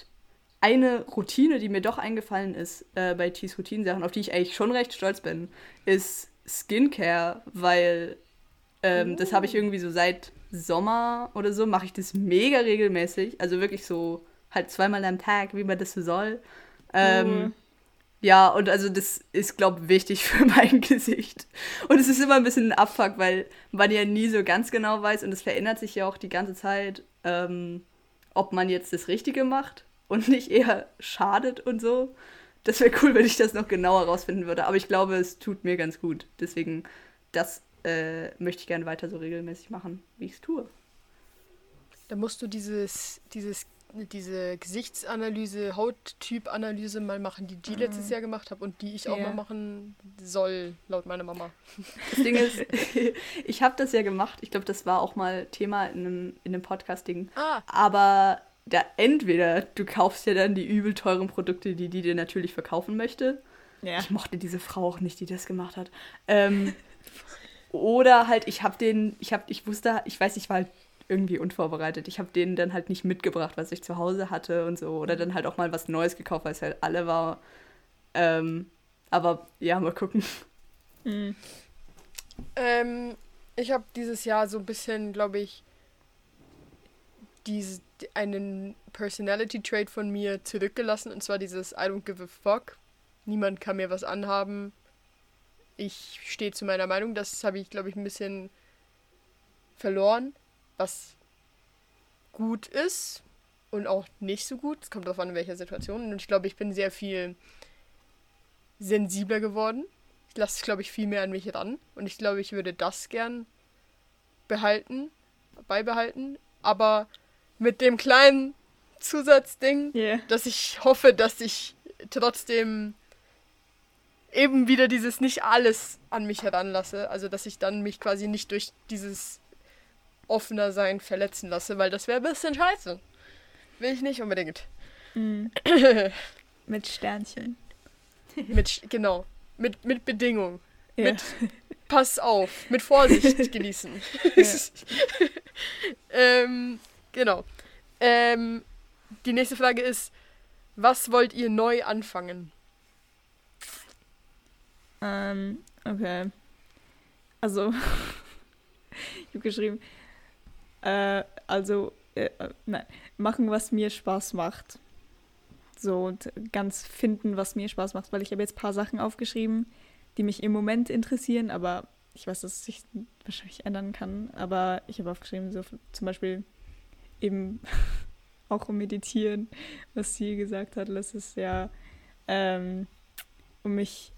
B: eine Routine, die mir doch eingefallen ist äh, bei Tees Routinensachen, auf die ich eigentlich schon recht stolz bin, ist Skincare, weil ähm, das habe ich irgendwie so seit Sommer oder so, mache ich das mega regelmäßig. Also wirklich so halt zweimal am Tag, wie man das so soll. Ähm, Ja, und also das ist, glaube ich, wichtig für mein Gesicht. Und es ist immer ein bisschen ein Abfuck, weil man ja nie so ganz genau weiß und es verändert sich ja auch die ganze Zeit, ähm, ob man jetzt das Richtige macht und nicht eher schadet und so. Das wäre cool, wenn ich das noch genauer rausfinden würde. Aber ich glaube, es tut mir ganz gut. Deswegen, das äh, möchte ich gerne weiter so regelmäßig machen, wie ich es tue.
A: Da musst du dieses, dieses, diese Gesichtsanalyse, Hauttypanalyse mal machen, die die mhm. letztes Jahr gemacht hat und die ich auch yeah. mal machen soll, laut meiner Mama.
B: Das Ding ist, ich habe das ja gemacht. Ich glaube, das war auch mal Thema in einem, in einem Podcast-Ding. Ah. Aber da entweder du kaufst ja dann die übel teuren Produkte, die die dir natürlich verkaufen möchte. Ja. Ich mochte diese Frau auch nicht, die das gemacht hat. Ähm, oder halt, ich habe den, ich habe, ich wusste, ich weiß, ich war halt irgendwie unvorbereitet. Ich habe denen dann halt nicht mitgebracht, was ich zu Hause hatte und so. Oder dann halt auch mal was Neues gekauft, weil es halt alle war. Ähm, aber ja, mal gucken.
A: Mhm. Ähm, ich habe dieses Jahr so ein bisschen, glaube ich, diese, einen Personality Trait von mir zurückgelassen. Und zwar dieses I don't give a fuck. Niemand kann mir was anhaben. Ich stehe zu meiner Meinung. Das habe ich, glaube ich, ein bisschen verloren. Was gut ist und auch nicht so gut. Es kommt darauf an, in welcher Situation. Und ich glaube, ich bin sehr viel sensibler geworden. Ich lasse, glaube ich, viel mehr an mich ran. Und ich glaube, ich würde das gern behalten, beibehalten. Aber mit dem kleinen Zusatzding, yeah. dass ich hoffe, dass ich trotzdem eben wieder dieses nicht alles an mich heranlasse. Also, dass ich dann mich quasi nicht durch dieses offener Sein verletzen lasse, weil das wäre ein bisschen scheiße. Will ich nicht unbedingt. Mm.
C: mit Sternchen.
A: Mit, genau. Mit, mit Bedingung. Ja. Mit Pass auf. Mit Vorsicht genießen. ähm, Genau. Ähm, die nächste Frage ist, was wollt ihr neu anfangen?
C: Ähm, okay. Also, ich habe geschrieben, äh, also, äh, nein, machen, was mir Spaß macht. So, und ganz finden, was mir Spaß macht, weil ich habe jetzt ein paar Sachen aufgeschrieben, die mich im Moment interessieren, aber ich weiß, dass es sich wahrscheinlich ändern kann. Aber ich habe aufgeschrieben, so zum Beispiel eben auch um Meditieren, was sie gesagt hat, das ist ja, ähm, um mich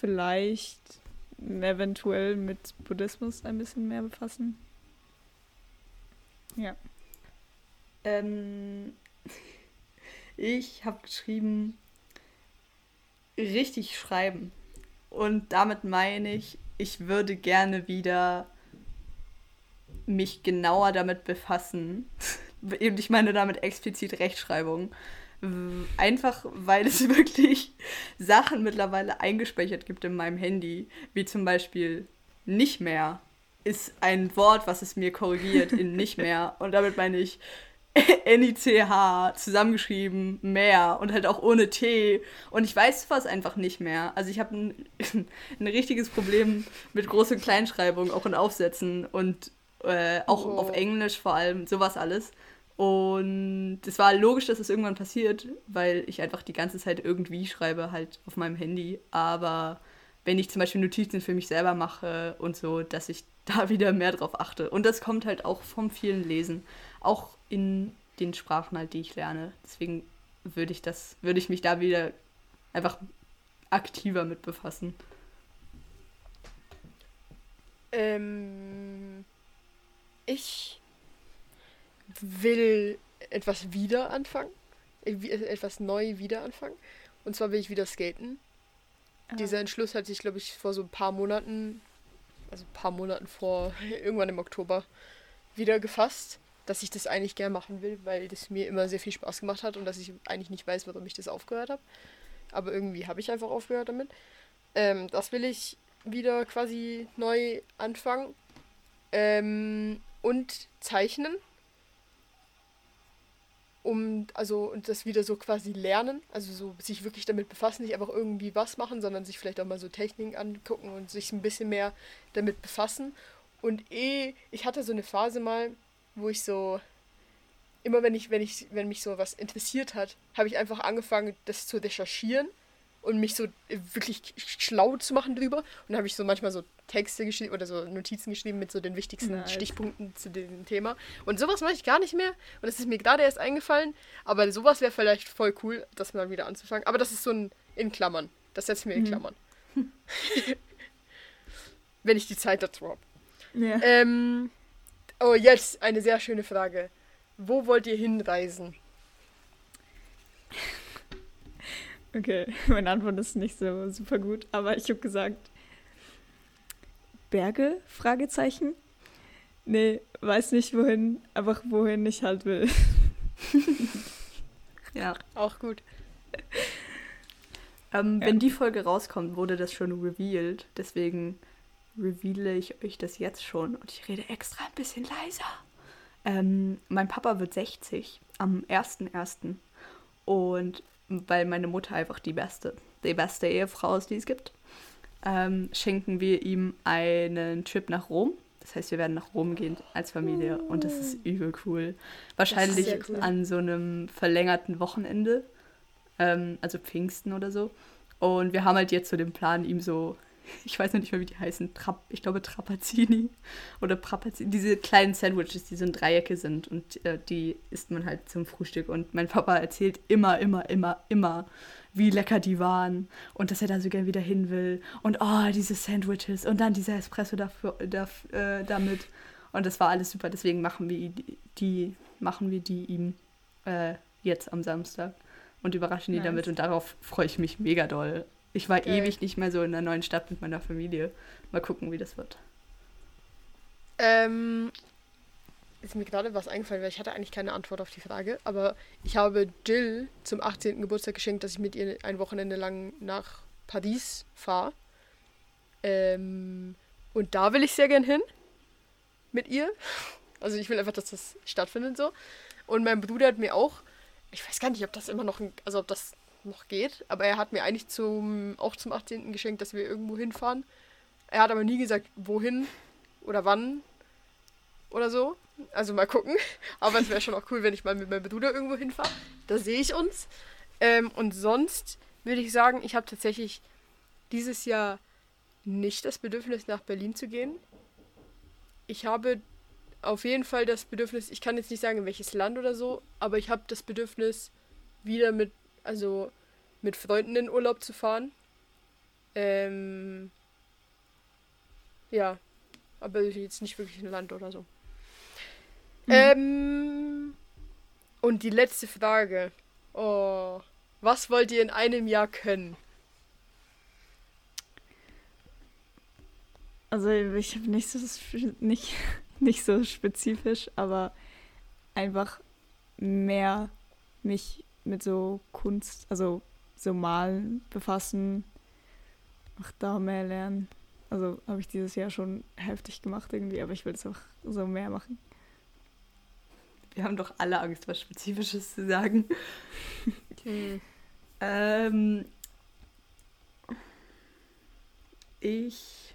C: vielleicht eventuell mit Buddhismus ein bisschen mehr befassen. Ja.
B: Ähm, ich habe geschrieben, richtig schreiben. Und damit meine ich, ich würde gerne wieder mich genauer damit befassen. Eben, ich meine damit explizit Rechtschreibung. Einfach weil es wirklich Sachen mittlerweile eingespeichert gibt in meinem Handy, wie zum Beispiel nicht mehr ist ein Wort, was es mir korrigiert in nicht mehr. Und damit meine ich N-I-C-H zusammengeschrieben, mehr und halt auch ohne T. Und ich weiß was einfach nicht mehr. Also ich habe ein, ein richtiges Problem mit Groß- und Kleinschreibung, auch in Aufsätzen. Und äh, auch oh. auf Englisch vor allem, sowas alles. Und es war logisch, dass es irgendwann passiert, weil ich einfach die ganze Zeit irgendwie schreibe, halt auf meinem Handy. Aber wenn ich zum Beispiel Notizen für mich selber mache und so, dass ich da wieder mehr drauf achte. Und das kommt halt auch vom vielen Lesen, auch in den Sprachen halt, die ich lerne. Deswegen würde ich das, würde ich mich da wieder einfach aktiver mit befassen.
A: Ähm, ich will etwas wieder anfangen. Etwas neu wieder anfangen. Und zwar will ich wieder skaten. Ah. Dieser Entschluss hat sich, glaube ich, vor so ein paar Monaten, also ein paar Monaten vor, irgendwann im Oktober, wieder gefasst, dass ich das eigentlich gern machen will, weil das mir immer sehr viel Spaß gemacht hat und dass ich eigentlich nicht weiß, warum ich das aufgehört habe. Aber irgendwie habe ich einfach aufgehört damit. Ähm, das will ich wieder quasi neu anfangen. Ähm, und zeichnen. Um, also, und das wieder so quasi lernen, also so sich wirklich damit befassen, nicht einfach irgendwie was machen, sondern sich vielleicht auch mal so Techniken angucken und sich ein bisschen mehr damit befassen. Und eh, ich hatte so eine Phase mal, wo ich so, immer wenn ich, wenn ich, wenn mich so was interessiert hat, habe ich einfach angefangen, das zu recherchieren und mich so äh, wirklich schlau zu machen drüber. Und dann habe ich so manchmal so Texte geschrieben oder so Notizen geschrieben mit so den wichtigsten
C: Nice.
A: Stichpunkten zu dem Thema. Und sowas mache ich gar nicht mehr. Und das ist mir gerade erst eingefallen. Aber sowas wäre vielleicht voll cool, das mal wieder anzufangen. Aber das ist so ein in Klammern. Das setzt mir in
C: Mhm.
A: Klammern. Wenn ich die Zeit dazu habe.
C: Ja.
A: Ähm, oh, jetzt eine sehr schöne Frage. Wo wollt ihr hinreisen?
C: Okay, meine Antwort ist nicht so super gut, aber ich habe gesagt Berge? Fragezeichen. Nee, weiß nicht wohin, einfach wohin ich halt will.
B: Ja.
A: Auch gut.
B: Ähm,
C: Ja.
B: Wenn die Folge rauskommt, wurde das schon revealed. Deswegen reveale ich euch das jetzt schon. Und ich rede extra ein bisschen leiser. Ähm, mein Papa wird 60 am 1.1. Und weil meine Mutter einfach die beste, die beste Ehefrau ist, die es gibt, ähm, schenken wir ihm einen Trip nach Rom. Das heißt, wir werden nach Rom gehen als Familie und das ist übel cool. Wahrscheinlich
A: cool.
B: an so einem verlängerten Wochenende, ähm, also Pfingsten oder so. Und wir haben halt jetzt so den Plan, ihm so, ich weiß noch nicht mehr, wie die heißen, Trap, ich glaube Trapazzini oder Prapazzini, diese kleinen Sandwiches, die so in Dreiecke sind und äh, die isst man halt zum Frühstück. Und mein Papa erzählt immer, immer, immer, immer, wie lecker die waren und dass er da so gern wieder hin will. Und oh, diese Sandwiches und dann dieser Espresso dafür, daf- äh, damit. Und das war alles super, deswegen machen wir die, die machen wir die ihm äh, jetzt am Samstag und überraschen ihn
C: Nice.
B: damit und darauf freue ich mich mega doll. Ich war
A: Geil.
B: ewig nicht mehr so in einer neuen Stadt mit meiner Familie. Mal gucken, wie das wird.
A: Ähm, ist mir gerade was eingefallen, weil ich hatte eigentlich keine Antwort auf die Frage. Aber ich habe Jill zum 18. Geburtstag geschenkt, dass ich mit ihr ein Wochenende lang nach Paris fahre. Ähm, und da will ich sehr gern hin. Mit ihr. Also ich will einfach, dass das stattfindet so. Und mein Bruder hat mir auch, ich weiß gar nicht, ob das immer noch, ein, also ob das noch geht, aber er hat mir eigentlich zum, auch zum 18. geschenkt, dass wir irgendwo hinfahren. Er hat aber nie gesagt, wohin oder wann oder so. Also mal gucken. Aber es wäre schon auch cool, wenn ich mal mit meinem Bruder irgendwo hinfahre. Da sehe ich uns. Ähm, und sonst würde ich sagen, ich habe tatsächlich dieses Jahr nicht das Bedürfnis, nach Berlin zu gehen. Ich habe auf jeden Fall das Bedürfnis, ich kann jetzt nicht sagen, in welches Land oder so, aber ich habe das Bedürfnis, wieder mit, also mit Freunden in Urlaub zu fahren. Ähm, ja, aber jetzt nicht wirklich ein Land oder so. Ähm, und die letzte Frage. Oh, was wollt ihr in einem Jahr können?
C: Also ich habe nicht so, nicht, nicht so spezifisch, aber einfach mehr mich mit so Kunst, also so Malen befassen, auch da mehr lernen. Also habe ich dieses Jahr schon heftig gemacht irgendwie, aber ich will es auch so mehr machen.
B: Wir haben doch alle Angst, was Spezifisches zu sagen.
A: Hm.
B: Ähm, ich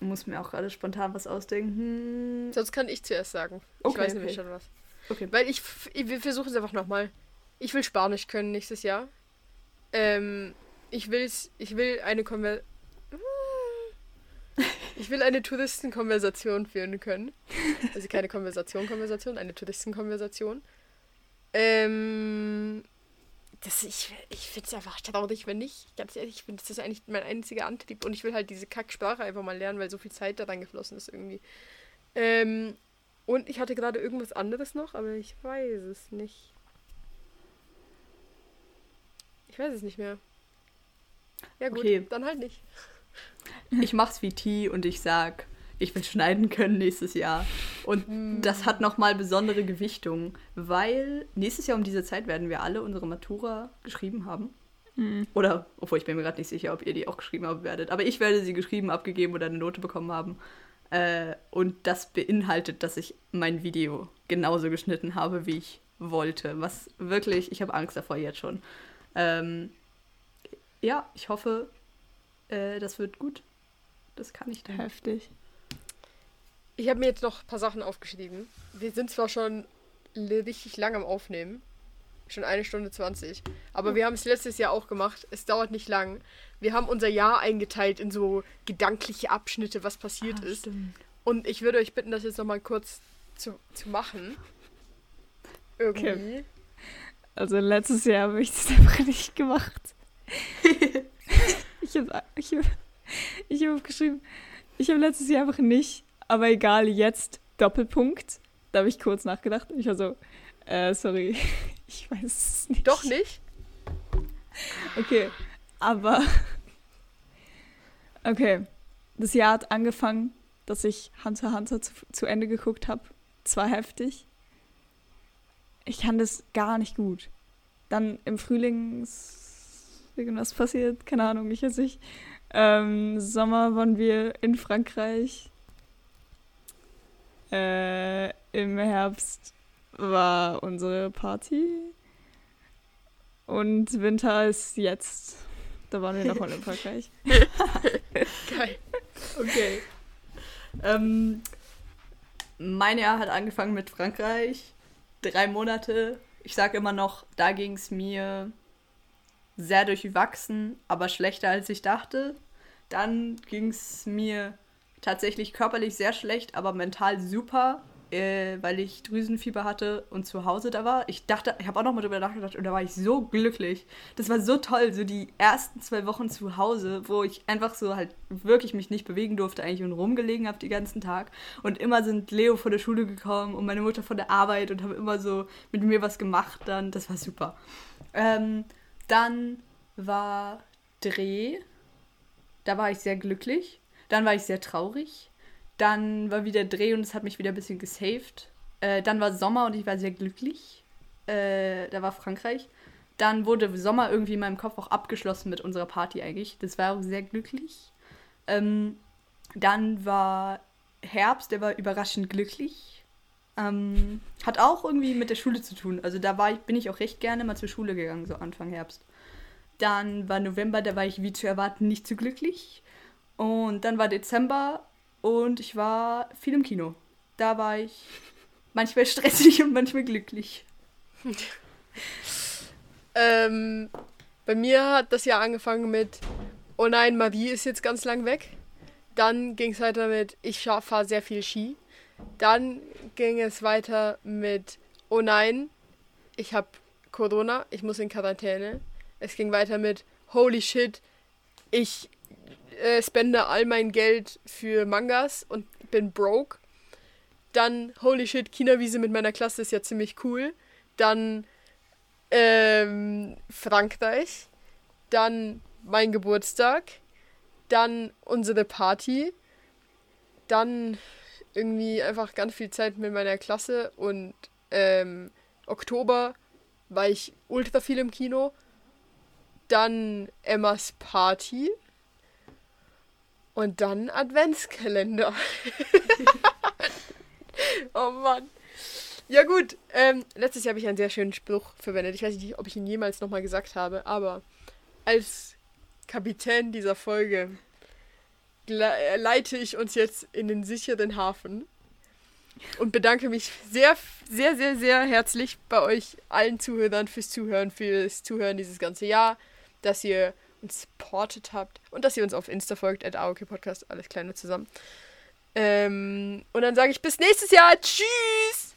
B: muss mir auch gerade spontan was ausdenken.
A: Sonst kann ich zuerst sagen. Ich
B: Okay,
A: weiß nämlich
B: okay.
A: schon was.
B: Okay.
A: Weil ich, ich wir versuchen es einfach nochmal. Ich will Spanisch können nächstes Jahr. Ähm, ich will's, ich will eine Konver Ich will eine Touristenkonversation führen können. Also keine Konversation, Konversation, eine Touristenkonversation. Ähm, das, ich ich finde es einfach traurig, wenn nicht. Ganz ehrlich, ich finde, das ist eigentlich mein einziger Antrieb. Und ich will halt diese Kacksprache einfach mal lernen, weil so viel Zeit da reingeflossen ist irgendwie. Ähm, und ich hatte gerade irgendwas anderes noch, aber ich weiß es nicht. Ich weiß es nicht mehr. Ja gut,
B: Okay.
A: dann halt nicht.
B: Ich mach's wie T und ich sag, ich will schneiden können nächstes Jahr. Und das hat nochmal besondere Gewichtung, weil nächstes Jahr um diese Zeit werden wir alle unsere Matura geschrieben haben. Oder, obwohl ich bin mir gerade nicht sicher, ob ihr die auch geschrieben haben werdet. Aber ich werde sie geschrieben, abgegeben oder eine Note bekommen haben. Äh, und das beinhaltet, dass ich mein Video genauso geschnitten habe, wie ich wollte. Was wirklich, ich habe Angst davor jetzt schon. Ähm, ja, ich hoffe, äh, das wird gut. Das kann ich dann.
C: Heftig.
A: Ich habe mir jetzt noch ein paar Sachen aufgeschrieben. Wir sind zwar schon richtig lang am Aufnehmen. Schon eine Stunde 20. Aber wir haben es letztes Jahr auch gemacht. Es dauert nicht lang. Wir haben unser Jahr eingeteilt in so gedankliche Abschnitte, was passiert
B: Ah,
A: ist.
B: stimmt.
A: Und ich würde euch bitten, das jetzt nochmal kurz zu, zu machen. Irgendwie.
C: Okay. Also letztes Jahr habe ich das einfach nicht gemacht. ich habe ich hab, ich hab geschrieben, ich habe letztes Jahr einfach nicht, aber egal, jetzt Doppelpunkt. Da habe ich kurz nachgedacht und ich war so, äh, sorry, ich weiß es nicht.
A: Doch nicht?
C: Okay, aber okay, das Jahr hat angefangen, dass ich Hunter Hunter zu, zu Ende geguckt habe. Zwar heftig. Ich kann das gar nicht gut. Dann im Frühling ist irgendwas passiert, keine Ahnung, ich weiß nicht. Ähm, Sommer waren wir in Frankreich. Äh, Im Herbst war unsere Party. Und Winter ist jetzt. Da waren wir nochmal in Frankreich.
A: Geil.
B: Okay. Ähm, mein Jahr hat angefangen mit Frankreich. Drei Monate. Ich sage immer noch, da ging es mir sehr durchwachsen, aber schlechter als ich dachte. Dann ging es mir tatsächlich körperlich sehr schlecht, aber mental super, äh, weil ich Drüsenfieber hatte und zu Hause da war. Ich dachte, ich habe auch noch mal drüber nachgedacht und da war ich so glücklich. Das war so toll, so die ersten zwei Wochen zu Hause, wo ich einfach so halt wirklich mich nicht bewegen durfte eigentlich und rumgelegen habe den ganzen Tag. Und immer sind Leo von der Schule gekommen und meine Mutter von der Arbeit und haben immer so mit mir was gemacht dann. Das war super. Ähm, dann war Dreh. Da war ich sehr glücklich. Dann war ich sehr traurig. Dann war wieder Dreh und es hat mich wieder ein bisschen gesaved. Äh, dann war Sommer und ich war sehr glücklich. Äh, da war Frankreich. Dann wurde Sommer irgendwie in meinem Kopf auch abgeschlossen mit unserer Party eigentlich. Das war auch sehr glücklich. Ähm, dann war Herbst, der war überraschend glücklich. Ähm, hat auch irgendwie mit der Schule zu tun. Also da war ich, bin ich auch recht gerne mal zur Schule gegangen, so Anfang Herbst. Dann war November, da war ich wie zu erwarten nicht so glücklich. Und dann war Dezember und ich war viel im Kino. Da war ich manchmal stressig und manchmal glücklich.
A: Ähm, bei mir hat das Jahr angefangen mit, oh nein, Marie ist jetzt ganz lang weg. Dann ging es weiter mit, ich fahre sehr viel Ski. Dann ging es weiter mit, oh nein, ich habe Corona, ich muss in Quarantäne. Es ging weiter mit, holy shit, ich äh, spende all mein Geld für Mangas und bin broke. Dann, holy shit, China-Wiese mit meiner Klasse ist ja ziemlich cool. Dann ähm, Frankreich, dann mein Geburtstag, dann unsere Party, dann irgendwie einfach ganz viel Zeit mit meiner Klasse und ähm, Oktober war ich ultra viel im Kino, dann Emmas Party und dann Adventskalender. oh Mann. Ja gut, ähm, letztes Jahr habe ich einen sehr schönen Spruch verwendet. Ich weiß nicht, ob ich ihn jemals nochmal gesagt habe, aber als Kapitän dieser Folge äh, leite ich uns jetzt in den sicheren Hafen und bedanke mich sehr, sehr, sehr, sehr herzlich bei euch allen Zuhörern fürs Zuhören, fürs Zuhören dieses ganze Jahr, dass ihr uns supportet habt und dass ihr uns auf Insta folgt, at AOK Podcast, alles kleine zusammen. Ähm, und dann sage ich bis nächstes Jahr. Tschüss!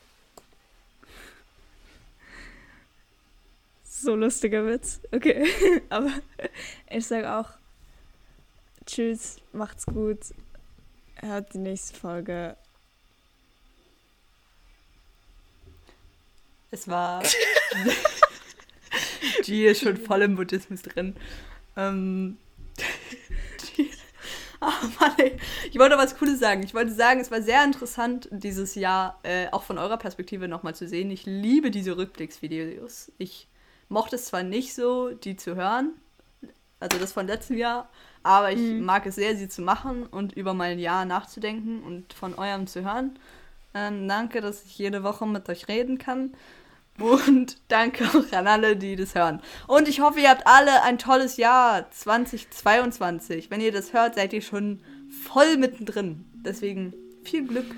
C: So lustiger Witz. Okay. Aber ich sage auch Tschüss, macht's gut. Hört die nächste Folge.
B: Es war. G ist schon voll im Buddhismus drin. Ähm. Ah, Mann, ey. Ich wollte was Cooles sagen. Ich wollte sagen, es war sehr interessant, dieses Jahr äh, auch von eurer Perspektive nochmal zu sehen. Ich liebe diese Rückblicksvideos. Ich mochte es zwar nicht so, die zu hören, also das von letztem Jahr, aber ich mag es sehr, sie zu machen und über mein Jahr nachzudenken und von eurem zu hören. Ähm, danke, dass ich jede Woche mit euch reden kann. Und danke auch an alle, die das hören. Und ich hoffe, ihr habt alle ein tolles Jahr 2022. Wenn ihr das hört, seid ihr schon voll mittendrin. Deswegen viel Glück